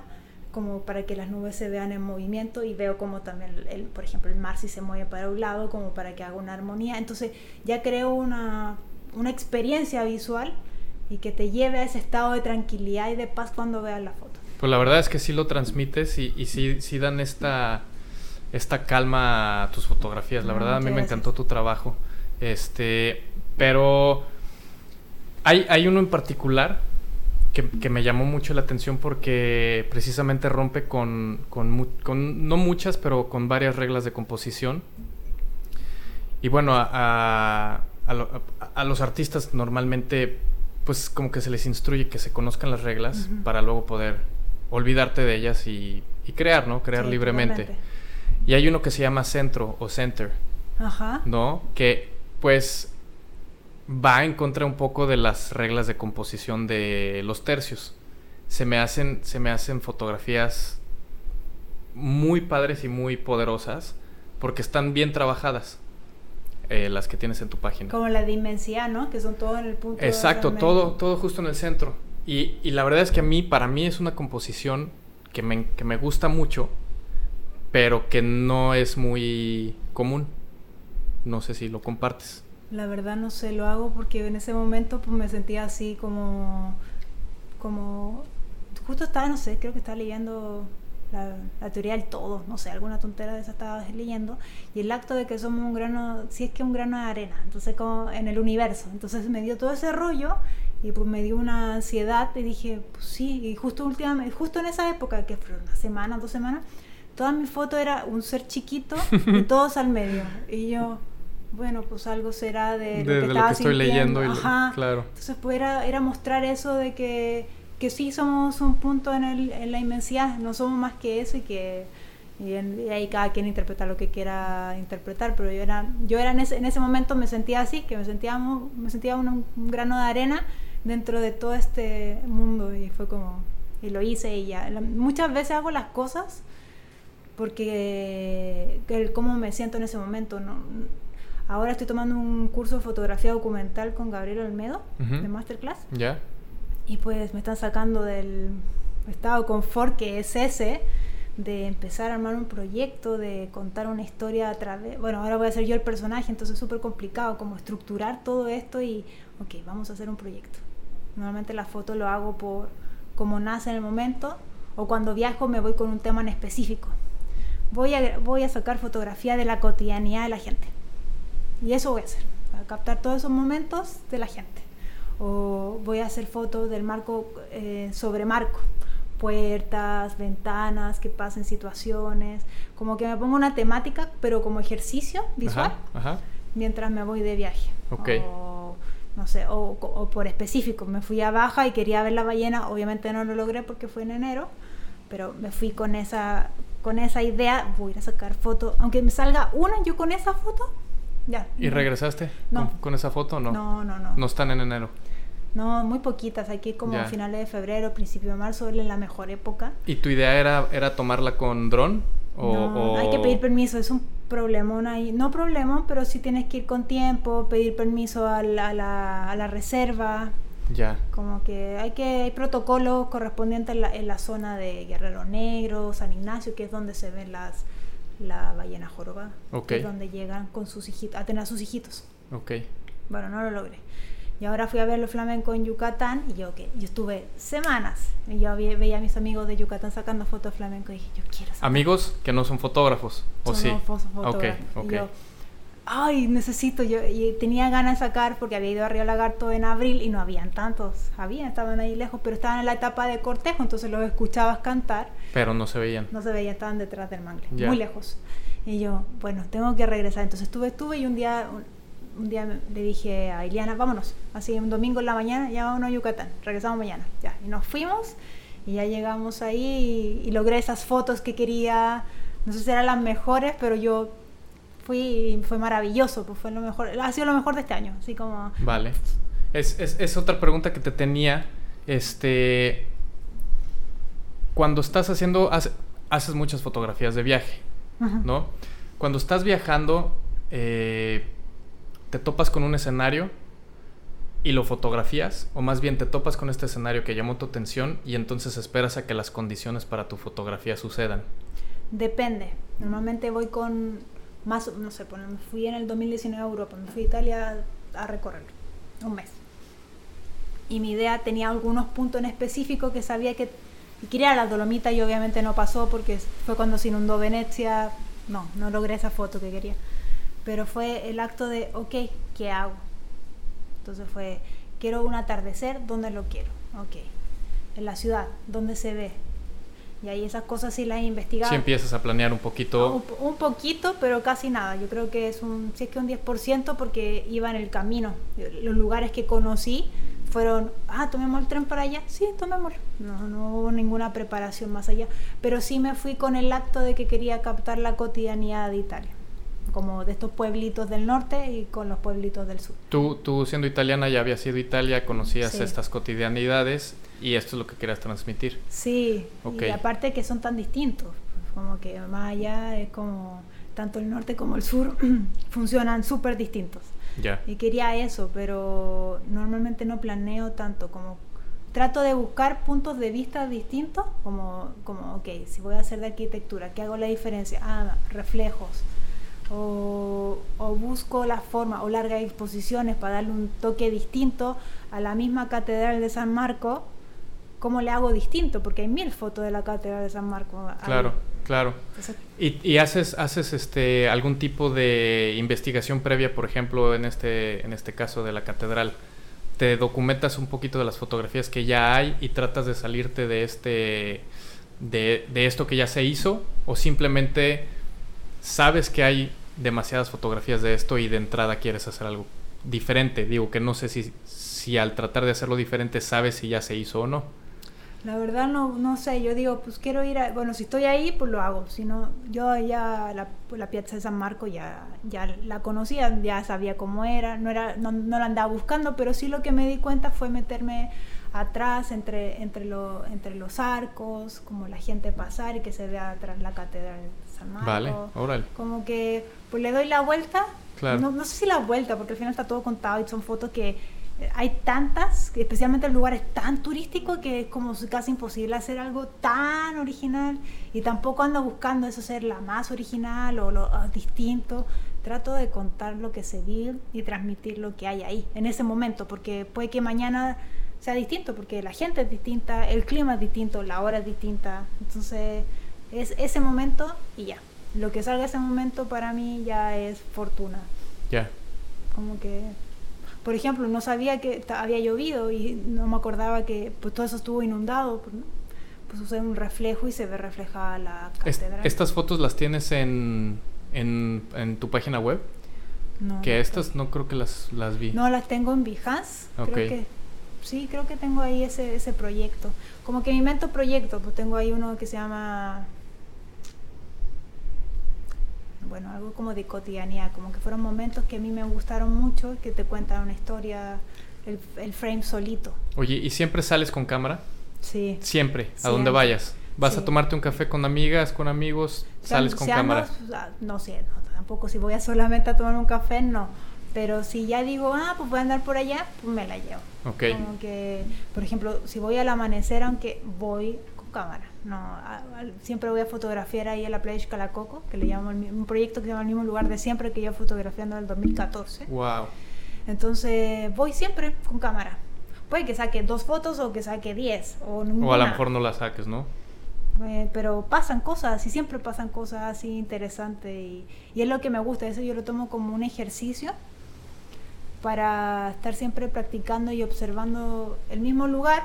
como para que las nubes se vean en movimiento y veo como también, el, por ejemplo, el mar si se mueve para un lado, como para que haga una armonía. Entonces ya creo una una experiencia visual y que te lleve a ese estado de tranquilidad y de paz cuando veas la foto. Pues la verdad es que sí lo transmites y, y sí, sí, dan esta, esta calma a tus fotografías. La ah, verdad a mí me encantó tu trabajo. Este, pero hay, hay uno en particular que, que, me llamó mucho la atención porque precisamente rompe con, con, con, no muchas, pero con varias reglas de composición. Y bueno, a, a, los artistas normalmente pues como que se les instruye que se conozcan las reglas para luego poder olvidarte de ellas y, crear, ¿no? Crear libremente. Y hay uno que se llama centro o center, Ajá. ¿no? Que pues va en contra un poco de las reglas de composición de los tercios. Se me hacen, se me hacen fotografías muy padres y muy poderosas porque están bien trabajadas. Eh, las que tienes en tu página. Como la dimensión, ¿no? Que son todo en el punto. Exacto, todo, todo justo en el centro. Y, y, la verdad es que a mí, para mí es una composición que me, que me gusta mucho, pero que no es muy común. No sé si lo compartes. La verdad no sé, lo hago porque en ese momento pues, me sentía así como, como, justo estaba, no sé, creo que estaba leyendo la, teoría del todo, no sé, alguna tontera de esa estaba leyendo, y el acto de que somos un grano, si es que un grano de arena, entonces como en el universo, entonces me dio todo ese rollo y pues me dio una ansiedad y dije, pues sí, y justo últimamente, justo en esa época, que fue una semana, dos semanas, toda mi foto era un ser chiquito y todos al medio, y yo bueno, pues algo será de, lo que, estoy leyendo. Y claro. Entonces, pues era, era mostrar eso de que que sí somos un punto en, el, en la inmensidad, no somos más que eso y que y, ahí cada quien interpreta lo que quiera interpretar, pero yo era, yo era en, ese, en ese momento me sentía así, que me sentía, me sentía un, grano de arena dentro de todo este mundo y fue como, y lo hice y ya. muchas veces hago las cosas porque el cómo me siento en ese momento, no, Ahora estoy tomando un curso de fotografía documental con Gabriel Olmedo, de Masterclass. Ya y pues me están sacando del estado de confort que es ese de empezar a armar un proyecto, de contar una historia a través, bueno, ahora voy a ser yo el personaje, entonces es súper complicado como estructurar todo esto y, ok, vamos a hacer un proyecto. Normalmente la foto lo hago por como nace en el momento o cuando viajo me voy con un tema en específico. Voy a, voy a sacar fotografía de la cotidianidad de la gente. Y eso voy a hacer, para captar todos esos momentos de la gente. O voy a hacer fotos del marco eh, sobre marco, puertas, ventanas, que pasen situaciones, como que me pongo una temática, pero como ejercicio visual, mientras me voy de viaje. O, no sé, o, por específico, me fui a Baja y quería ver la ballena, obviamente no lo logré porque fue en enero, pero me fui con esa, con esa idea, voy a a sacar fotos, aunque me salga una, yo con esa foto, ya. ¿Y regresaste no. con, esa foto o no? No, no, no. No están en enero. No, muy poquitas. Aquí como a finales de febrero, principio de marzo, es la mejor época. ¿Y tu idea era, era tomarla con dron? O, no, hay que pedir permiso, es un problemón ahí. No problema, pero sí tienes que ir con tiempo, pedir permiso a la, a la, reserva. Ya. Como que hay que hay protocolos correspondientes en la, en la zona de Guerrero Negro, San Ignacio, que es donde se ven las la ballena joroba. Okay. es donde llegan con sus hijitos, a tener a sus hijitos. Ok. Bueno, no lo logré. Y ahora fui a ver los flamencos en Yucatán y yo que yo estuve semanas y yo veía a mis amigos de Yucatán sacando fotos de flamenco y dije, yo quiero sacar. Amigos que no son fotógrafos, ¿o sí? Ok, ok. Y yo, ay, necesito, yo y tenía ganas de sacar porque había ido a Río Lagarto en abril y no habían tantos, habían, estaban ahí lejos, pero estaban en la etapa de cortejo, entonces los escuchabas cantar. Pero no se veían. No se veían, estaban detrás del mangle, muy lejos. Y yo, bueno, tengo que regresar. Entonces estuve, estuve y un día, un día le dije a Iliana, vámonos, así un domingo en la mañana, ya vámonos a Yucatán, regresamos mañana, ya, y nos fuimos y ya llegamos ahí y, logré esas fotos que quería, no sé si eran las mejores, pero yo fui fue maravilloso, pues fue lo mejor, ha sido lo mejor de este año, así como... Vale, es, es, es otra pregunta que te tenía, este, cuando estás haciendo, haces muchas fotografías de viaje, ¿no? Cuando estás viajando, eh, te topas con un escenario y lo fotografías, o más bien te topas con este escenario que llamó tu atención y entonces esperas a que las condiciones para tu fotografía sucedan. Depende. Normalmente voy con más, no sé, me fui en el 2019 a Europa, me fui a Italia a recorrer un mes. Y mi idea tenía algunos puntos en específico que sabía que quería la Dolomita y obviamente no pasó porque fue cuando se inundó Venecia. No, no logré esa foto que quería pero fue el acto de, ok, ¿qué hago? Entonces fue, quiero un atardecer, ¿dónde lo quiero? Ok, en la ciudad, ¿dónde se ve? Y ahí esas cosas sí las he investigado. Sí empiezas a planear un poquito. Un, poquito, pero casi nada. Yo creo que es un, si es que un 10% porque iba en el camino. Los lugares que conocí fueron, ah, tomemos el tren para allá, sí, tomémoslo. No, no hubo ninguna preparación más allá, pero sí me fui con el acto de que quería captar la cotidianidad de Italia como de estos pueblitos del norte y con los pueblitos del sur. Tú, tú siendo italiana ya habías ido a Italia, conocías estas cotidianidades y esto es lo que querías transmitir. Sí, y aparte que son tan distintos, como que más allá es como tanto el norte como el sur funcionan súper distintos. Ya. Y quería eso, pero normalmente no planeo tanto como trato de buscar puntos de vista distintos, como, como, ok, si voy a hacer de arquitectura, ¿qué hago la diferencia? Ah, reflejos, o, busco la forma o largas exposiciones para darle un toque distinto a la misma catedral de San Marco, ¿cómo le hago distinto? Porque hay mil fotos de la catedral de San Marco. Claro, claro. ¿Y, ¿Y, haces, haces este, algún tipo de investigación previa, por ejemplo, en este, en este caso de la catedral? ¿Te documentas un poquito de las fotografías que ya hay y tratas de salirte de este... De, de esto que ya se hizo o simplemente sabes que hay demasiadas fotografías de esto y de entrada quieres hacer algo diferente. Digo que no sé si, si al tratar de hacerlo diferente sabes si ya se hizo o no. La verdad no, no sé, yo digo, pues quiero ir a, bueno, si estoy ahí, pues lo hago, si no, yo ya la, la Piazza de San Marco ya, ya la conocía, ya sabía cómo era, no, era no, no la andaba buscando, pero sí lo que me di cuenta fue meterme atrás entre, entre, lo, entre los arcos, como la gente pasar y que se vea atrás la catedral Vale, Como que pues le doy la vuelta. No, no, sé si la vuelta, porque al final está todo contado y son fotos que eh, hay tantas, que especialmente el lugar es tan turístico que es como casi imposible hacer algo tan original y tampoco ando buscando eso ser la más original o lo ah, distinto. Trato de contar lo que se vive y transmitir lo que hay ahí en ese momento, porque puede que mañana sea distinto, porque la gente es distinta, el clima es distinto, la hora es distinta. Entonces es ese momento y ya. Lo que salga ese momento para mí ya es fortuna. Ya. Como que, por ejemplo, no sabía que había llovido y no me acordaba que pues todo eso estuvo inundado. Pues, pues usé un reflejo y se ve reflejada la catedral. ¿Estas fotos las tienes en, en, en tu página web? No. Que estas no creo que las, las vi. No, las tengo en Behance. Creo que sí, creo que tengo ahí ese, ese proyecto. Como que invento proyectos, pues tengo ahí uno que se llama bueno, algo como de cotidianidad, como que fueron momentos que a mí me gustaron mucho, que te cuentan una historia, el, frame solito. Oye, ¿y siempre sales con cámara? Sí. Siempre, a donde vayas. ¿Vas a tomarte un café con amigas, con amigos? ¿Sales con cámara? no sé, tampoco si voy a solamente a tomar un café, no. Pero si ya digo, ah, pues voy a andar por allá, pues me la llevo. Ok. Como que, por ejemplo, si voy al amanecer, aunque voy cámara. No, siempre voy a fotografiar ahí en la playa de Calacoco, que le llamo un proyecto que se llama el mismo lugar de siempre que yo fotografiando en el 2014. Wow. Entonces voy siempre con cámara. Puede que saque dos fotos o que saque diez o O a lo mejor no las saques, ¿no? Eh, pero pasan cosas y siempre pasan cosas así interesantes y, y es lo que me gusta, eso yo lo tomo como un ejercicio para estar siempre practicando y observando el mismo lugar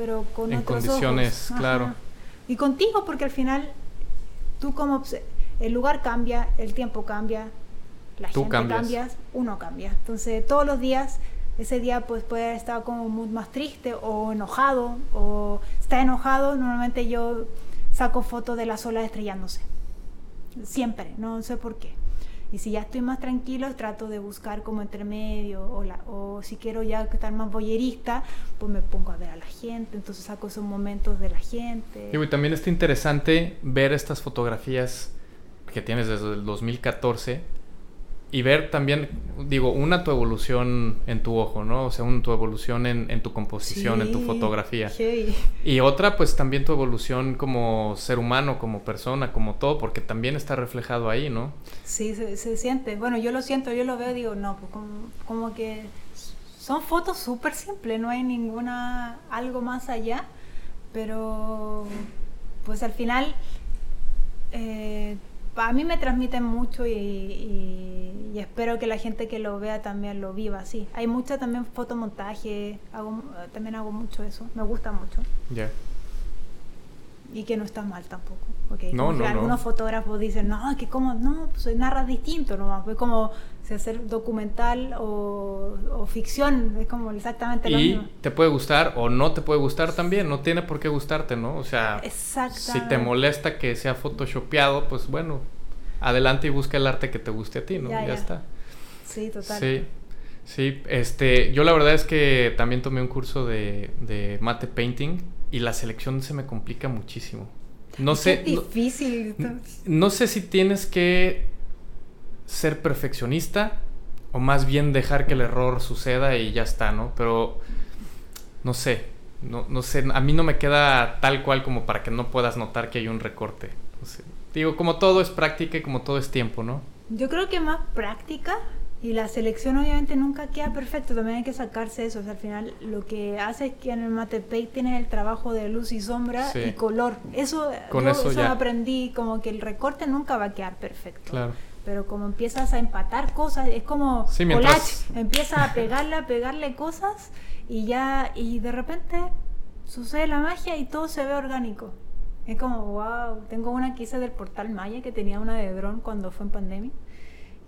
pero con en condiciones, claro. Y contigo, porque al final tú como el lugar cambia, el tiempo cambia, la gente cambia, uno cambia. Entonces todos los días, ese día pues puede estar como muy más triste o enojado o está enojado, normalmente yo saco fotos de las olas estrellándose. Siempre, no sé por qué. Y si ya estoy más tranquilo, trato de buscar como intermedio, o, o si quiero ya estar más boyerista, pues me pongo a ver a la gente, entonces saco esos momentos de la gente. Y también está interesante ver estas fotografías que tienes desde el 2014 y ver también, digo, una tu evolución en tu ojo, ¿no? O sea, una tu evolución en, tu composición, en tu fotografía. Y otra, pues también tu evolución como ser humano, como persona, como todo, porque también está reflejado ahí, ¿no? Sí, se, siente. Bueno, yo lo siento, yo lo veo, digo, no, pues como, como que son fotos súper simples, no hay ninguna, algo más allá, pero pues al final... Eh, a mí me transmiten mucho y, espero que la gente que lo vea también lo viva así. Hay mucha también fotomontaje, hago, también hago mucho eso, me gusta mucho. Ya. Y que no está mal tampoco. Porque no, algunos fotógrafos dicen, no, que como, no, pues narras distinto nomás. Es como si hacer documental o, ficción, es como exactamente lo mismo. Y te puede gustar o no te puede gustar también, no tiene por qué gustarte, ¿no? O sea, si te molesta que sea photoshopeado, pues bueno, adelante y busca el arte que te guste a ti, ¿no? Ya, está. Sí, total. Sí. Sí, este, yo la verdad es que también tomé un curso de, de mate painting y la selección se me complica muchísimo. No sé. difícil. No, sé si tienes que ser perfeccionista o más bien dejar que el error suceda y ya está, ¿no? Pero no sé. No, no sé. A mí no me queda tal cual como para que no puedas notar que hay un recorte. Digo, como todo es práctica y como todo es tiempo, ¿no? Yo creo que más práctica y la selección obviamente nunca queda perfecto, también hay que sacarse eso. O sea, al final lo que hace es que en el mate paint tienes el trabajo de luz y sombra y color. Eso, Con yo eso, aprendí, como que el recorte nunca va a quedar perfecto. Claro. Pero como empiezas a empatar cosas, es como sí, mientras... empieza a pegarle, a pegarle cosas y ya, y de repente sucede la magia y todo se ve orgánico. Es como, wow, tengo una que hice del portal Maya que tenía una de dron cuando fue en pandemia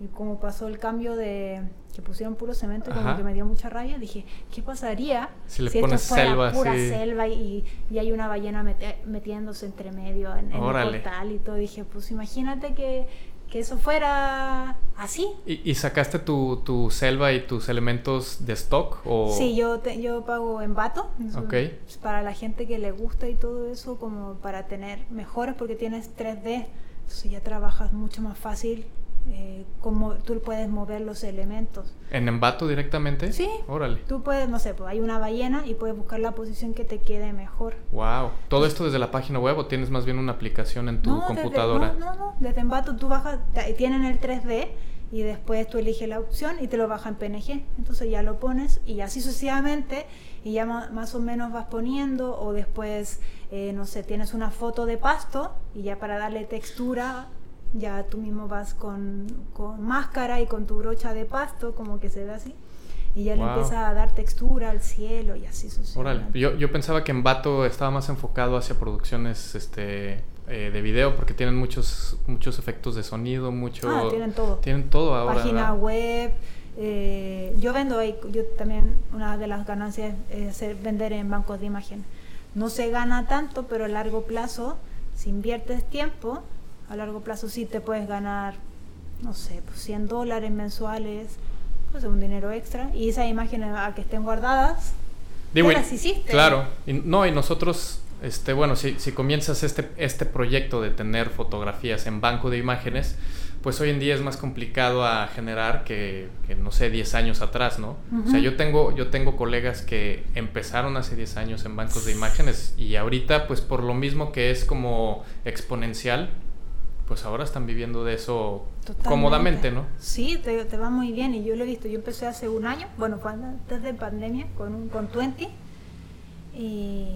y como pasó el cambio de que pusieron puro cemento y como que me dio mucha rabia, dije, ¿qué pasaría si, le esto fuera pura selva y, y, hay una ballena metiéndose entre medio en, el portal y todo? Dije, pues imagínate que, que eso fuera así. ¿Y, sacaste tu, tu, selva y tus elementos de stock? O... Sí, yo, yo pago en vato. Okay. Para la gente que le gusta y todo eso, como para tener mejores porque tienes 3D. Entonces ya trabajas mucho más fácil eh, cómo tú puedes mover los elementos. ¿En embato directamente? Sí. Órale. Tú puedes, no sé, pues hay una ballena y puedes buscar la posición que te quede mejor. Wow. ¿Todo esto desde la página web o tienes más bien una aplicación en tu computadora? no, no, no. Desde embato tú bajas, tienen el 3D y después tú eliges la opción y te lo baja en PNG. Entonces ya lo pones y así sucesivamente y ya más o menos vas poniendo o después, eh, no sé, tienes una foto de pasto y ya para darle textura ya tú mismo vas con, máscara y con tu brocha de pasto, como que se ve así. Y ya le empieza a dar textura al cielo y así sucede. Yo, yo pensaba que en Bato estaba más enfocado hacia producciones este, eh, de video porque tienen muchos, muchos efectos de sonido, mucho... Ah, tienen todo. Tienen todo ahora. Página web. Eh, yo vendo ahí, yo también, una de las ganancias es vender en bancos de imagen. No se gana tanto, pero a largo plazo, si inviertes tiempo, a largo plazo sí te puedes ganar, no sé, pues 100 dólares mensuales, pues un dinero extra. Y esas imágenes a que estén guardadas, Digo, las hiciste. Claro, y, no, y nosotros, este, bueno, si, si comienzas este, este proyecto de tener fotografías en banco de imágenes, pues hoy en día es más complicado a generar que, que no sé, 10 años atrás, ¿no? O sea, yo tengo, yo tengo colegas que empezaron hace 10 años en bancos de imágenes y ahorita, pues por lo mismo que es como exponencial, pues ahora están viviendo de eso cómodamente, ¿no? Sí, te, te, va muy bien y yo lo he visto. Yo empecé hace un año, bueno, fue antes de pandemia, con, un, con 20 y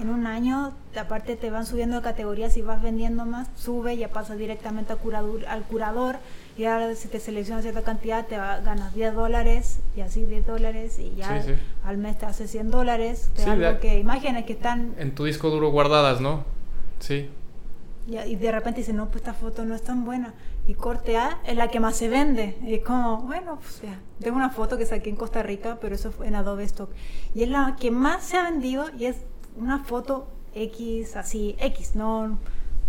en un año, aparte te van subiendo de categorías y vas vendiendo más, sube, ya pasas directamente al curador, al curador y ahora si te seleccionas cierta cantidad te ganas 10 dólares y así 10 dólares y ya al mes te hace 100 dólares. Te algo que imágenes que están... En tu disco duro guardadas, ¿no? Sí. Y, de repente dice, no, pues esta foto no es tan buena. Y corte A es la que más se vende. Y es como, bueno, pues ya. Tengo una foto que saqué en Costa Rica, pero eso fue en Adobe Stock. Y es la que más se ha vendido y es una foto X, así, X, no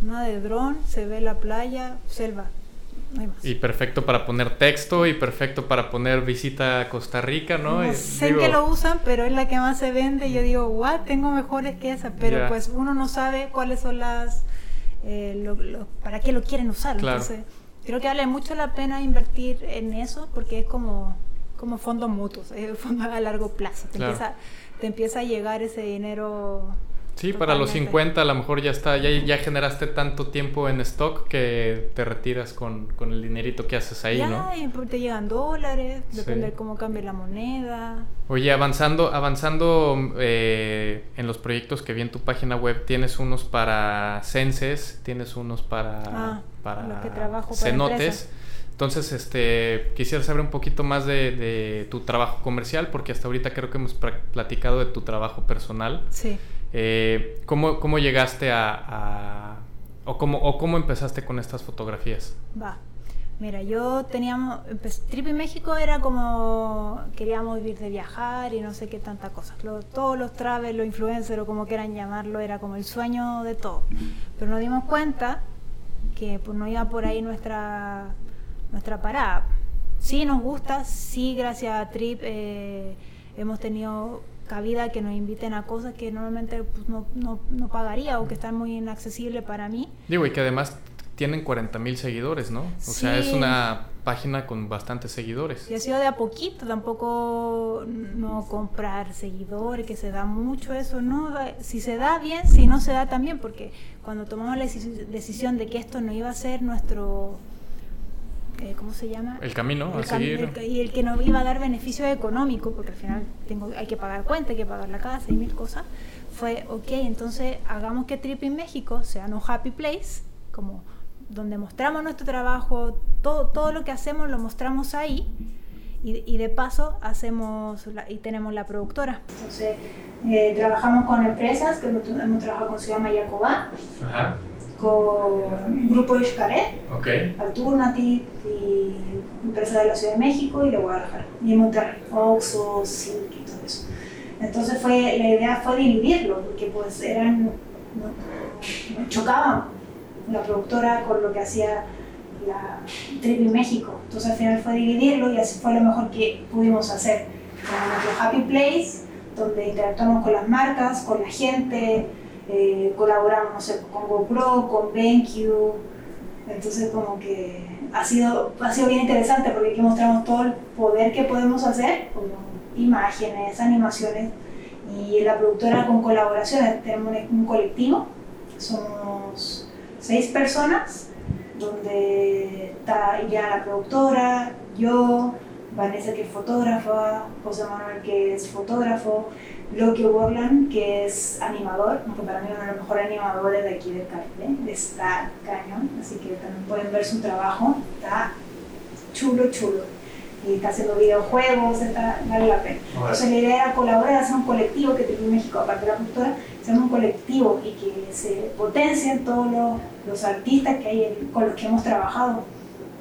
una de dron, se ve la playa, selva. No hay más. Y perfecto para poner texto y perfecto para poner visita a Costa Rica, ¿no? no sé que lo usan, pero es la que más se vende. Y yo digo, what, tengo mejores que esa. Pero pues uno no sabe cuáles son las eh, para qué lo quieren usar. Entonces, creo que vale mucho la pena invertir en eso porque es como, como fondos mutuos, es fondo a largo plazo. Te, empieza, te empieza a llegar ese dinero Sí, para los 50 a lo mejor ya está, ya, ya generaste tanto tiempo en stock que te retiras con, con el dinerito que haces ahí, ¿no? y te llegan dólares, depende de cómo cambie la moneda. Oye, avanzando, avanzando eh, en los proyectos que vi en tu página web, tienes unos para censes, tienes unos para, ah, para cenotes. Entonces, este, quisiera saber un poquito más de, de, tu trabajo comercial, porque hasta ahorita creo que hemos platicado de tu trabajo personal. Sí. Eh, ¿cómo, ¿cómo, llegaste a, o, cómo, o cómo empezaste con estas fotografías? Va. Mira, yo teníamos, Trip en México era como, queríamos vivir de viajar y no sé qué tanta cosa. todos los travel, los influencers o como quieran llamarlo, era como el sueño de todo. Pero nos dimos cuenta que pues, no iba por ahí nuestra, nuestra parada. Sí nos gusta, sí gracias a Trip eh, hemos tenido cabida que nos inviten a cosas que normalmente pues, no, no, no, pagaría o que están muy inaccesibles para mí. Digo, y que además tienen 40 mil seguidores, ¿no? O sea, es una página con bastantes seguidores. Y ha sido de a poquito, tampoco no comprar seguidores, que se da mucho eso, ¿no? Si se da bien, si no se da también, porque cuando tomamos la decisión de que esto no iba a ser nuestro eh, ¿cómo se llama? El camino a seguir. y el que nos iba a dar beneficio económico, porque al final tengo, hay que pagar cuenta, hay que pagar la casa y mil cosas, fue, ok, entonces hagamos que Trip in México sea un happy place, como donde mostramos nuestro trabajo, todo, todo lo que hacemos lo mostramos ahí. Y, de paso hacemos y tenemos la productora. Entonces, eh, trabajamos con empresas, que hemos, trabajado con Ciudad Mayacoba, con Grupo Xcaret, okay. Alternative y empresas de la Ciudad de México y de Guadalajara, y Monterrey, Oxxo, Silk y todo eso. Entonces fue, la idea fue dividirlo, porque pues eran, no, chocaban la productora con lo que hacía la Trip México. Entonces al final fue dividirlo y así fue lo mejor que pudimos hacer. Con nuestro Happy Place, donde interactuamos con las marcas, con la gente, eh, colaboramos no sé, con GoPro, con BenQ. Entonces como que ha sido, ha sido bien interesante porque aquí mostramos todo el poder que podemos hacer, como imágenes, animaciones, y la productora con colaboraciones. Tenemos un colectivo, somos seis personas, donde está ya la productora, yo, Vanessa que es fotógrafa, José Manuel que es fotógrafo, Loki Borland que es animador, que para mí es uno de los mejores animadores de aquí de Caribe, está cañón, así que también pueden ver su trabajo, está chulo, chulo. Y está haciendo videojuegos, está, vale la pena. Entonces la idea era colaborar, hacer un colectivo que tiene México, aparte de la cultura, ser un colectivo y que se potencien todos los, los artistas que hay con los que hemos trabajado,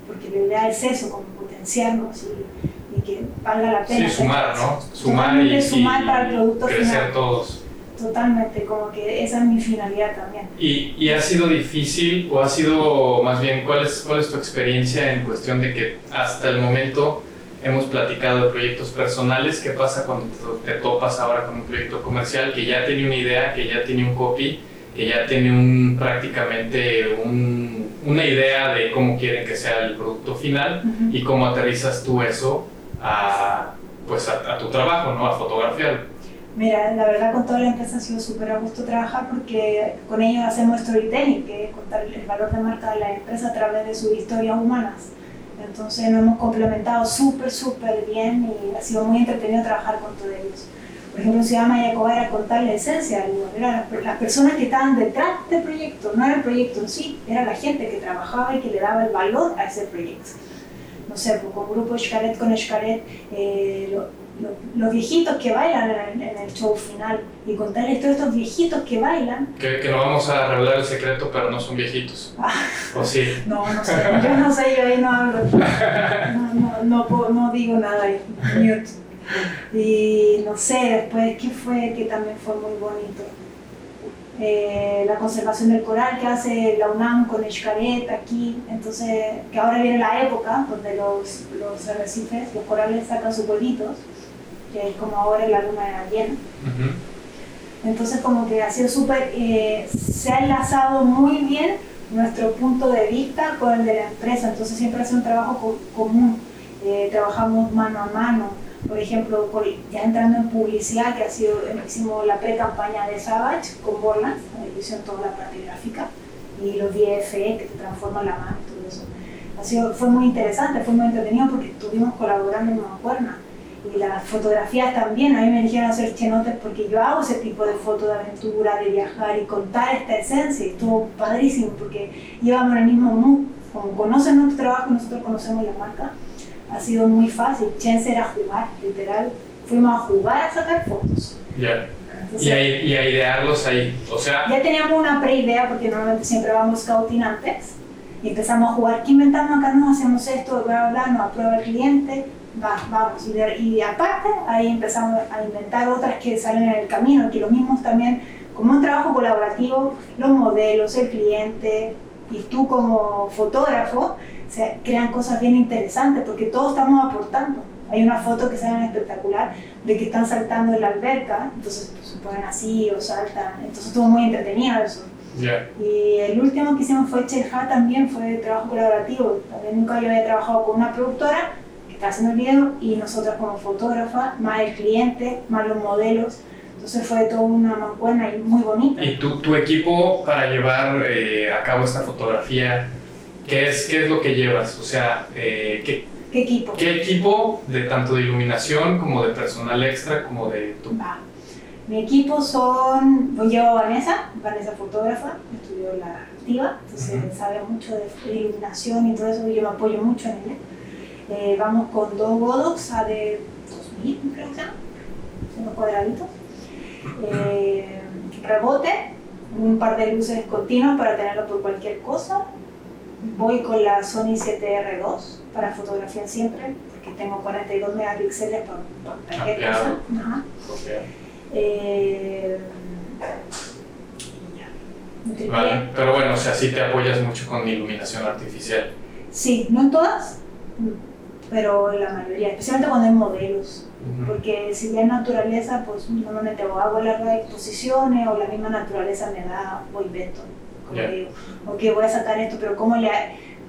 porque la idea es eso, como potenciarnos y, y que valga la pena. Sí, sumar, ¿no? Sumar y, sumar para el producto crecer todos. Totalmente, como que esa es mi finalidad también. ¿Y, ¿Y, ha sido difícil o ha sido más bien, ¿cuál es, cuál es tu experiencia en cuestión de que hasta el momento hemos platicado de proyectos personales, ¿qué pasa cuando te topas ahora con un proyecto comercial que ya tiene una idea, que ya tiene un copy, que ya tiene un, prácticamente un, una idea de cómo quieren que sea el producto final y cómo aterrizas tú eso a, pues a, tu trabajo, ¿no? a fotografiar? Mira, la verdad con toda la empresa ha sido súper a gusto trabajar porque con ellos hacemos storytelling, que es contar el valor de marca de la empresa a través de sus historias humanas. Entonces nos hemos complementado súper, súper bien y ha sido muy entretenido trabajar con todos ellos. Por ejemplo, se llama Yacoba era contar la esencia, eran las personas que estaban detrás del proyecto, no era el proyecto en sí, era la gente que trabajaba y que le daba el valor a ese proyecto. No sé, pues, con grupo Xcaret con Xcaret, eh, los viejitos que bailan en, el show final y contarles todos estos viejitos que bailan. Que, que, no vamos a revelar el secreto, pero no son viejitos. Ah. ¿O sí? No, no sé. Yo no sé, yo ahí no hablo. No, no, no, no digo nada ahí. Mute. Y no sé, después, ¿qué fue que también fue muy bonito? Eh, la conservación del coral que hace la UNAM con Xcaret aquí, entonces, que ahora viene la época donde los, los arrecifes, los corales sacan sus vuelitos que es como ahora la luna llena. Entonces como que ha sido súper, eh, se ha enlazado muy bien nuestro punto de vista con el de la empresa, entonces siempre hace un trabajo común, eh, trabajamos mano a mano, por ejemplo, ya entrando en publicidad, que ha sido, hicimos la pre-campaña de Savage con Borland, hicieron toda la parte gráfica, y los DFE que te transforman la mano y todo eso. Ha sido, fue muy interesante, fue muy entretenido porque estuvimos colaborando en Mancuerna y las fotografías también, a mí me dijeron hacer chenotes porque yo hago ese tipo de fotos de aventura, de viajar y contar esta esencia y estuvo padrísimo porque en el mismo mood, como conocen nuestro trabajo nosotros conocemos la marca, ha sido muy fácil, chance era jugar, literal, fuimos a jugar a sacar fotos. y, a, y, a, idearlos ahí, o sea... Ya teníamos una pre-idea porque normalmente siempre vamos scouting antes y empezamos a jugar, ¿qué inventamos acá? No, hacemos esto, bla, bla, bla, nos aprueba el cliente, va, vamos. Y, y aparte ahí empezamos a inventar otras que salen en el camino, que lo mismos también, como un trabajo colaborativo, los modelos, el cliente y tú como fotógrafo, se crean cosas bien interesantes porque todos estamos aportando. Hay una foto que sale espectacular de que están saltando en la alberca, entonces se ponen así o saltan, entonces estuvo muy entretenido eso. Y el último que hicimos fue Chelja, también fue trabajo colaborativo. También nunca yo había trabajado con una productora que está haciendo el video y nosotras como fotógrafa, más el cliente, más los modelos. Entonces fue toda una mancuerna y muy bonita. ¿Y tu, tu equipo para llevar eh, a cabo esta fotografía, ¿qué es, qué es lo que llevas? O sea, eh, ¿qué, ¿qué equipo? ¿Qué equipo de tanto de iluminación como de personal extra como de tu... Mi equipo son, pues llevo a Vanessa, Vanessa fotógrafa, estudió la activa, entonces sabe mucho de iluminación y todo eso, y yo me apoyo mucho en ella. Eh, vamos con dos Godox a de 2000, creo que son los cuadraditos. Eh, rebote, un par de luces continuas para tenerlo por cualquier cosa. Voy con la Sony 7R2 para fotografía siempre, porque tengo 42 megapíxeles para, cualquier cosa. Eh, vale, pero bueno, o sea, sí te apoyas mucho con iluminación artificial. Sí, no en todas, pero en la mayoría, especialmente cuando hay modelos. Porque si hay naturaleza, pues normalmente o hago largas exposiciones o la misma naturaleza me da o invento. Digo, ok, voy a sacar esto, pero ¿cómo le,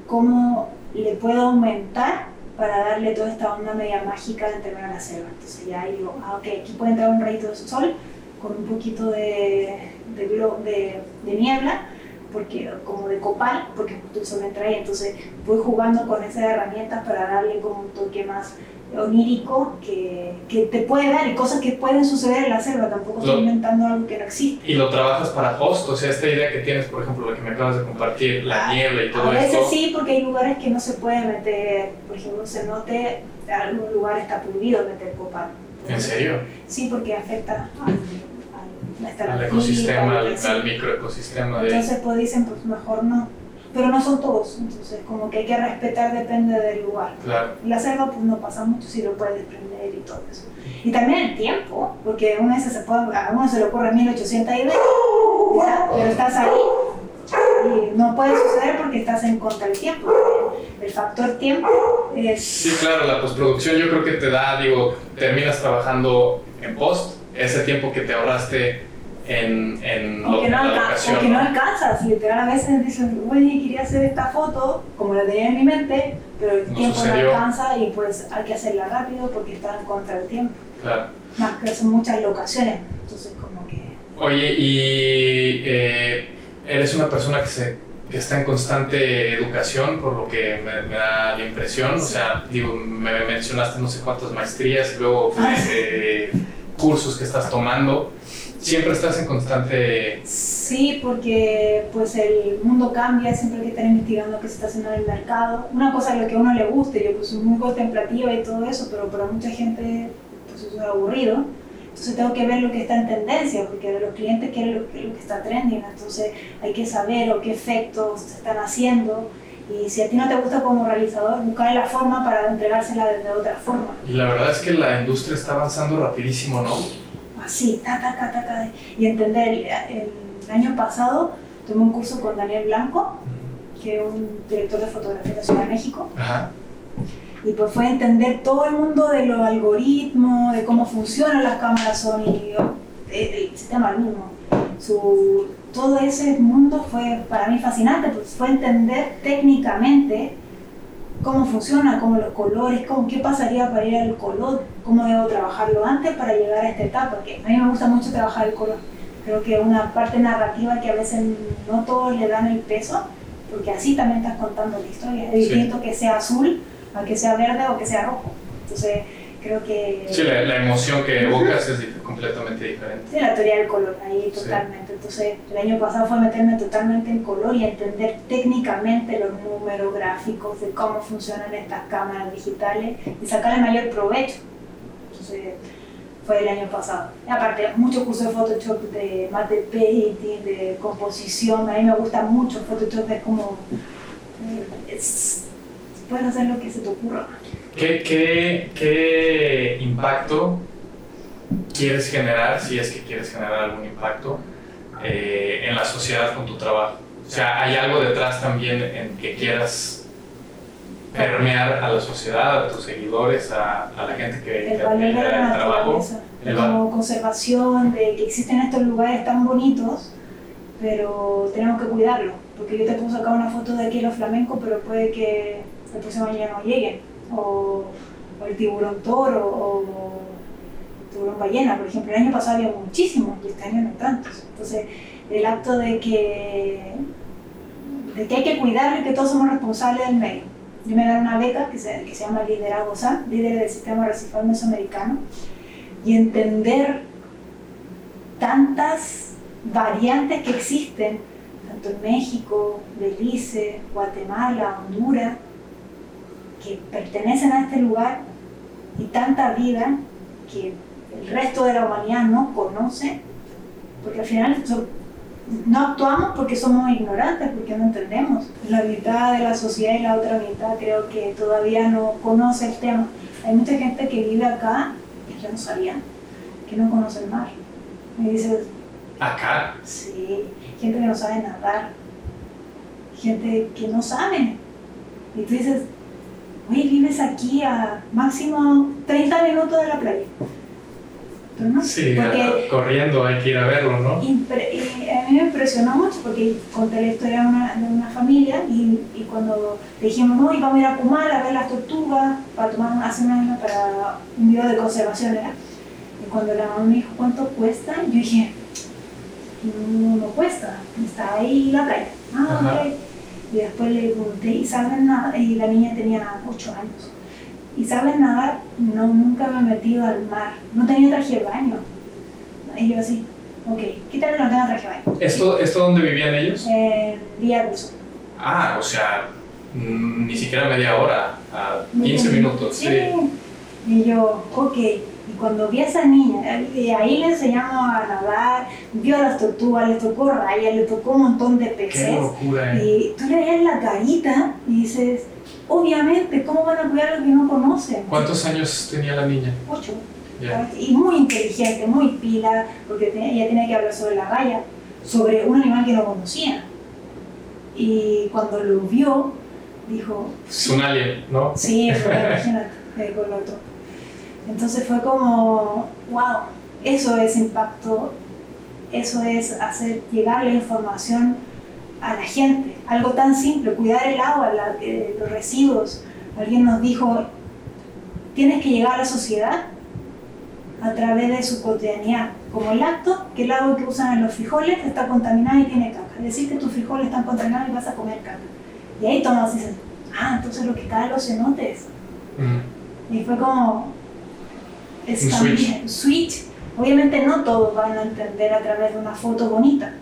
cómo le puedo aumentar para darle toda esta onda media mágica de entrar a la selva. Entonces ya digo, ah, ok, aquí puede entrar un rayito de sol con un poquito de, de, de, de niebla, porque, como de copal, porque el sol entra ahí. Entonces voy jugando con esas herramientas para darle como un toque más onírico que, que, te puede dar y cosas que pueden suceder en la selva, tampoco estoy inventando algo que no existe. Y lo trabajas para post, o sea, esta idea que tienes, por ejemplo, lo que me acabas de compartir, la ah, niebla y todo eso. A veces sí, porque hay lugares que no se puede meter, por ejemplo, se note, en algún lugar está prohibido meter copal. ¿En serio? Sí, porque afecta al, al ecosistema, al, al, microecosistema. Entonces, pues dicen, pues mejor no pero no son todos, entonces como que hay que respetar depende del lugar. Claro. La selva pues no pasa mucho si lo puedes desprender y todo eso. Y también el tiempo, porque una vez se puede, a uno se le ocurre 1800 ideas, pero estás ahí y no puede suceder porque estás en contra del tiempo. El factor tiempo es... Sí, claro, la postproducción yo creo que te da, digo, terminas trabajando en post, ese tiempo que te ahorraste en, en, lo, no, la locación. Porque no, alcanzas, literal a veces dices, oye, quería hacer esta foto, como la tenía en mi mente, pero el tiempo no alcanza y pues hay que hacerla rápido porque está en contra del tiempo. Claro. Más que son muchas locaciones, entonces como que... Oye, y eh, eres una persona que se que está en constante educación, por lo que me, da la impresión. O sea, digo, me mencionaste no sé cuántas maestrías luego eh, cursos que estás tomando siempre estás en constante... Sí, porque pues el mundo cambia, siempre hay que estar investigando qué se está haciendo en el mercado. Una cosa es lo que a uno le guste, yo pues soy muy contemplativa y todo eso, pero para mucha gente pues eso es aburrido. Entonces tengo que ver lo que está en tendencia, porque los clientes quieren lo, que está trending, entonces hay que saber o qué efectos se están haciendo. Y si a ti no te gusta como realizador, buscar la forma para entregársela de, de otra forma. Y la verdad es que la industria está avanzando rapidísimo, ¿no? Así, ta, ta, ta, ta, y entender. El, año pasado tuve un curso con Daniel Blanco, que es un director de fotografía de la Ciudad de México. Y pues fue entender todo el mundo de los algoritmos, de cómo funcionan las cámaras Sony, el, sistema mismo. Su, todo ese mundo fue para mí fascinante, pues fue entender técnicamente cómo funciona, cómo los colores, cómo, qué pasaría para ir al color, cómo debo trabajarlo antes para llegar a esta etapa, porque a mí me gusta mucho trabajar el color. Creo que una parte narrativa que a veces no todos le dan el peso, porque así también estás contando la historia. Es distinto que sea azul a que sea verde o que sea rojo. Entonces, creo que... Sí, la, emoción que evocas es completamente diferente. Sí, la teoría del color, ahí totalmente. Entonces, el año pasado fue meterme totalmente en color y entender técnicamente los números gráficos de cómo funcionan estas cámaras digitales y sacar el mayor provecho. Entonces, fue el año pasado. aparte, muchos cursos de Photoshop, de más de painting, de composición. A mí me gusta mucho Photoshop, es como. Eh, puedes hacer lo que se te ocurra. ¿Qué, qué, qué impacto quieres generar, si es que quieres generar algún impacto, eh, en la sociedad con tu trabajo? O sea, ¿hay algo detrás también en que quieras permear a la sociedad, a tus seguidores, a, a la gente que el valor de la trabajo, como conservación, de que existen estos lugares tan bonitos, pero tenemos que cuidarlo, porque yo te puedo sacar una foto de aquí en los flamencos, pero puede que el próximo año no lleguen, o, el tiburón toro, o el tiburón ballena, por ejemplo, el año pasado había muchísimos y este año no tantos, entonces el acto de que, de que hay que cuidarlo y que todos somos responsables del medio. Yo me gané una beca que se, que se llama Liderazgo SAM, líder del sistema reciclado mesoamericano, y entender tantas variantes que existen, tanto en México, Belice, Guatemala, Honduras, que pertenecen a este lugar, y tanta vida que el resto de la humanidad no conoce, porque al final no actuamos porque somos ignorantes, porque no entendemos. La mitad de la sociedad y la otra mitad creo que todavía no conoce el tema. Hay mucha gente que vive acá, y yo no sabía, que no conoce el mar. Me dice... ¿Acá? Sí, gente que no sabe nadar, gente que no sabe. Y tú dices, oye, vives aquí a máximo 30 minutos de la playa Sí, corriendo hay que ir a verlo, ¿no? a mí me impresionó mucho porque conté la historia de una, de una familia y, y, cuando dijimos, no, íbamos a ir a Pumal a ver las tortugas para tomar una, hacer una, para un video de conservación, ¿era? Y cuando la mamá me dijo, ¿cuánto cuesta? Yo dije, no, no cuesta, está ahí la playa. Ah, ok. Y después le pregunté, ¿y saben nada? Y la niña tenía 8 años y sabes nadar, no, nunca me he metido al mar. No tenía traje de baño. Y yo así, ok, quítale no tengo traje de baño. ¿Esto, ¿Esto dónde vivían ellos? En Villa del Ah, o sea, mm, ni siquiera media hora, a 15 minutos. Sí. Y yo, ok. Y cuando vi a esa niña, y ahí le enseñamos a nadar, vio a las tortugas, le tocó raya, le tocó un montón de peces. Qué locura, eh. Y tú le ves la carita y dices, obviamente, ¿cómo van a cuidar a lo que no conocen? ¿Cuántos años tenía la niña? Ocho. Y muy inteligente, muy pila, porque ella tenía que hablar sobre la raya, sobre un animal que no conocía. Y cuando lo vio, dijo... Es un alien, ¿no? Sí, imagínate, con el otro. Entonces fue como, wow, eso es impacto, eso es hacer llegar la información a la gente. Algo tan simple, cuidar el agua, eh, los residuos. Alguien nos dijo, tienes que llegar a la sociedad a través de su cotidianidad, como el acto que el agua que usan en los frijoles está contaminada y tiene caca. Es decir, que tus frijoles están contaminados y vas a comer caca. Y ahí tomas y dices, ah, entonces lo que cae los cenotes. Y fue como, es switch. switch. Obviamente no todos van a entender a través de una foto bonita,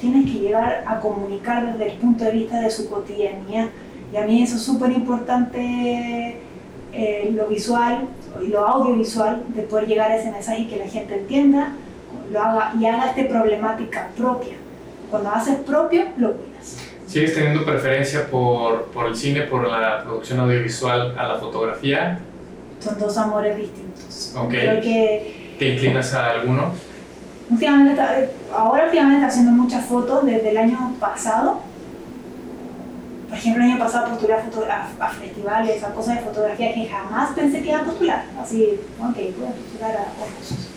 tienes que llegar a comunicar desde el punto de vista de su cotidianidad. Y a mí eso es súper importante, eh, lo visual y lo audiovisual, de poder llegar a ese mensaje y que la gente entienda lo haga, y haga esta problemática propia. Cuando haces propio, lo cuidas. ¿Sigues teniendo preferencia por, por el cine, por la producción audiovisual a la fotografía? Son dos amores distintos. Ok. que, ¿Te inclinas a alguno? Últimamente ahora últimamente está haciendo muchas fotos desde el año pasado. Por ejemplo, el año pasado postulé a, a, festivales, a cosas de fotografía que jamás pensé que iba a postular. Así, ok, voy a postular a concursos.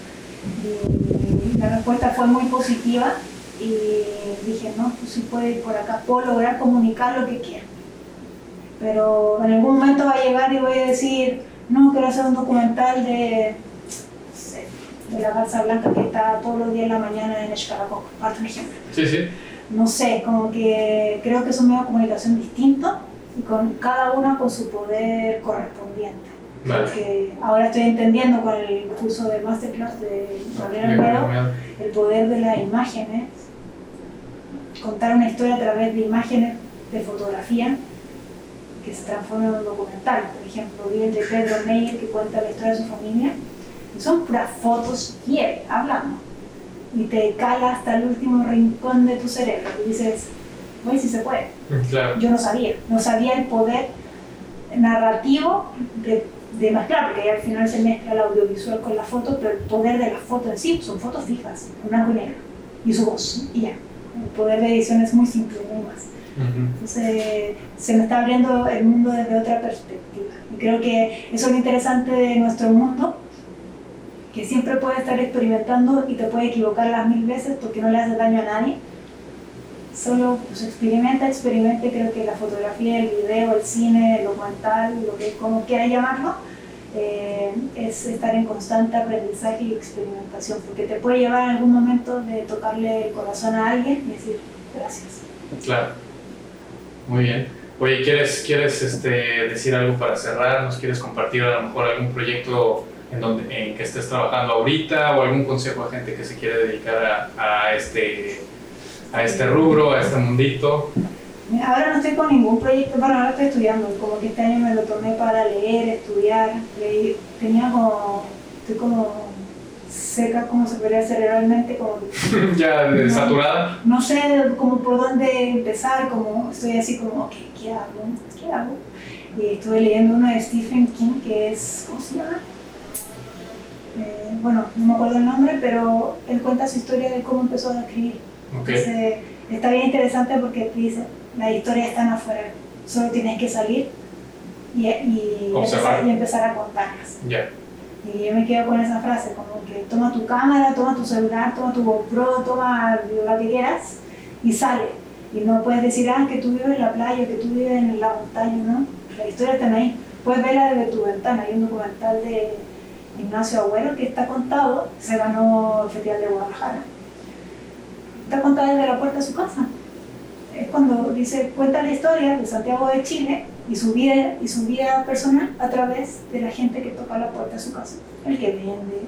Y la respuesta fue muy positiva y dije, no, pues sí puede ir por acá, puedo lograr comunicar lo que quiero. Pero en algún momento va a llegar y voy a decir, no, quiero hacer un documental de de la garza blanca que está todos los días en la mañana en Escaracoc, para un ejemplo. Sí, sí. No sé, como que creo que es un medio de comunicación distinto y con cada una con su poder correspondiente. Porque ahora estoy entendiendo con el curso de Masterclass de Gabriel Almedo el poder de las imágenes, contar una historia a través de imágenes de fotografía que se transforman en un documental. Por ejemplo, vi el de Pedro Meyer que cuenta la historia de su familia son puras fotos y hablando. Y te cala hasta el último rincón de tu cerebro y dices, bueno, si se puede. Claro. Yo no sabía, no sabía el poder narrativo de, de mezclar, porque al final se mezcla el audiovisual con la foto, pero el poder de la foto en sí son fotos fijas, blanco y y su voz, y ya. El poder de edición es muy simple, no más. Entonces se me está abriendo el mundo desde otra perspectiva. Y creo que eso es lo interesante de nuestro mundo, que siempre puedes estar experimentando y te puedes equivocar las mil veces porque no le hace daño a nadie. Solo pues, experimenta, experimente, creo que la fotografía, el video, el cine, el documental, lo que como quieras llamarlo, eh, es estar en constante aprendizaje y experimentación, porque te puede llevar en algún momento de tocarle el corazón a alguien y decir gracias. Claro. Muy bien. Oye, ¿quieres, quieres este, decir algo para cerrar? ¿Nos quieres compartir a lo mejor algún proyecto en, donde, en que estés trabajando ahorita o algún consejo a gente que se quiere dedicar a, a este, a este rubro, a este mundito? Ahora no estoy con ningún proyecto, bueno, ahora estoy estudiando, como que este año me lo tomé para leer, estudiar, leí, tenía como, estoy como seca como se podría cerebralmente, como... ya saturada. No sé como por dónde empezar, como estoy así como, ¿qué, qué hago? ¿Qué hago? Y estuve leyendo uno de Stephen King que es, ¿cómo se llama? Eh, bueno, no me acuerdo el nombre, pero él cuenta su historia de cómo empezó a escribir. Entonces, está bien interesante porque te dice, las historias están afuera, solo tienes que salir y, y, empezar, y empezar, a contarlas. Ya. Y yo me quedo con esa frase, como que toma tu cámara, toma tu celular, toma tu GoPro, toma lo que quieras y sale. Y no puedes decir, ah, que tú vives en la playa, que tú vives en la montaña, ¿no? La historia está ahí. Puedes verla desde tu ventana. Hay un documental de Ignacio Agüero que está contado, se ganó el Festival de Guadalajara. Está contado desde la puerta de su casa. Es cuando dice, cuenta la historia de Santiago de Chile y su vida y su vida personal a través de la gente que toca la puerta de su casa, el que vende,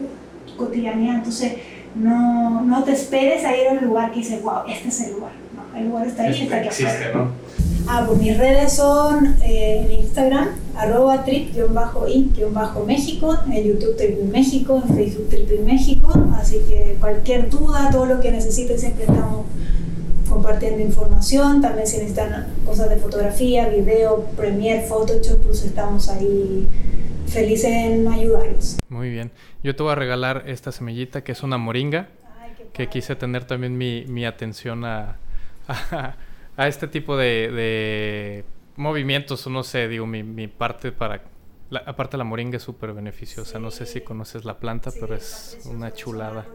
cotidianidad. Entonces, no, no te esperes a ir al lugar que dices, wow, este es el lugar. No, el lugar está ahí, está aquí existe, ¿no? Ah, pues mis redes son eh, en Instagram, arroba trip-in-méxico, en YouTube Trip México, en Facebook Trip México, así que cualquier duda, todo lo que necesiten, siempre estamos compartiendo información, también si necesitan cosas de fotografía, video, Premiere, Photoshop, pues estamos ahí felices en ayudarlos. Muy bien. Yo te voy a regalar esta semillita que es una moringa, que quise tener también mi, mi atención a, a, este tipo de, de, movimientos, o no sé, digo, mi, mi parte para... La, aparte la moringa es súper beneficiosa, no sé si conoces la planta, pero es una chulada.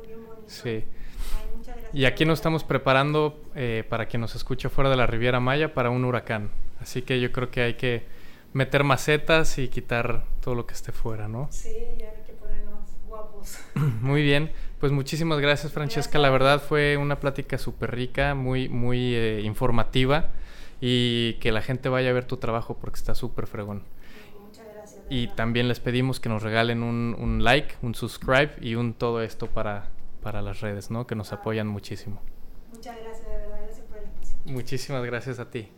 Sí. Y aquí nos estamos preparando eh, para quien nos escuche fuera de la Riviera Maya para un huracán. Así que yo creo que hay que meter macetas y quitar todo lo que esté fuera, ¿no? Sí, ya hay que ponernos guapos. Muy bien, pues muchísimas gracias Francesca. La verdad fue una plática súper rica, muy, muy eh, informativa y que la gente vaya a ver tu trabajo porque está súper fregón. Muchas gracias. Y también les pedimos que nos regalen un, un like, un subscribe y un todo esto para para las redes, ¿no? Que nos apoyan muchísimo. Muchas gracias, de verdad. Gracias por el espacio. Muchísimas gracias a ti.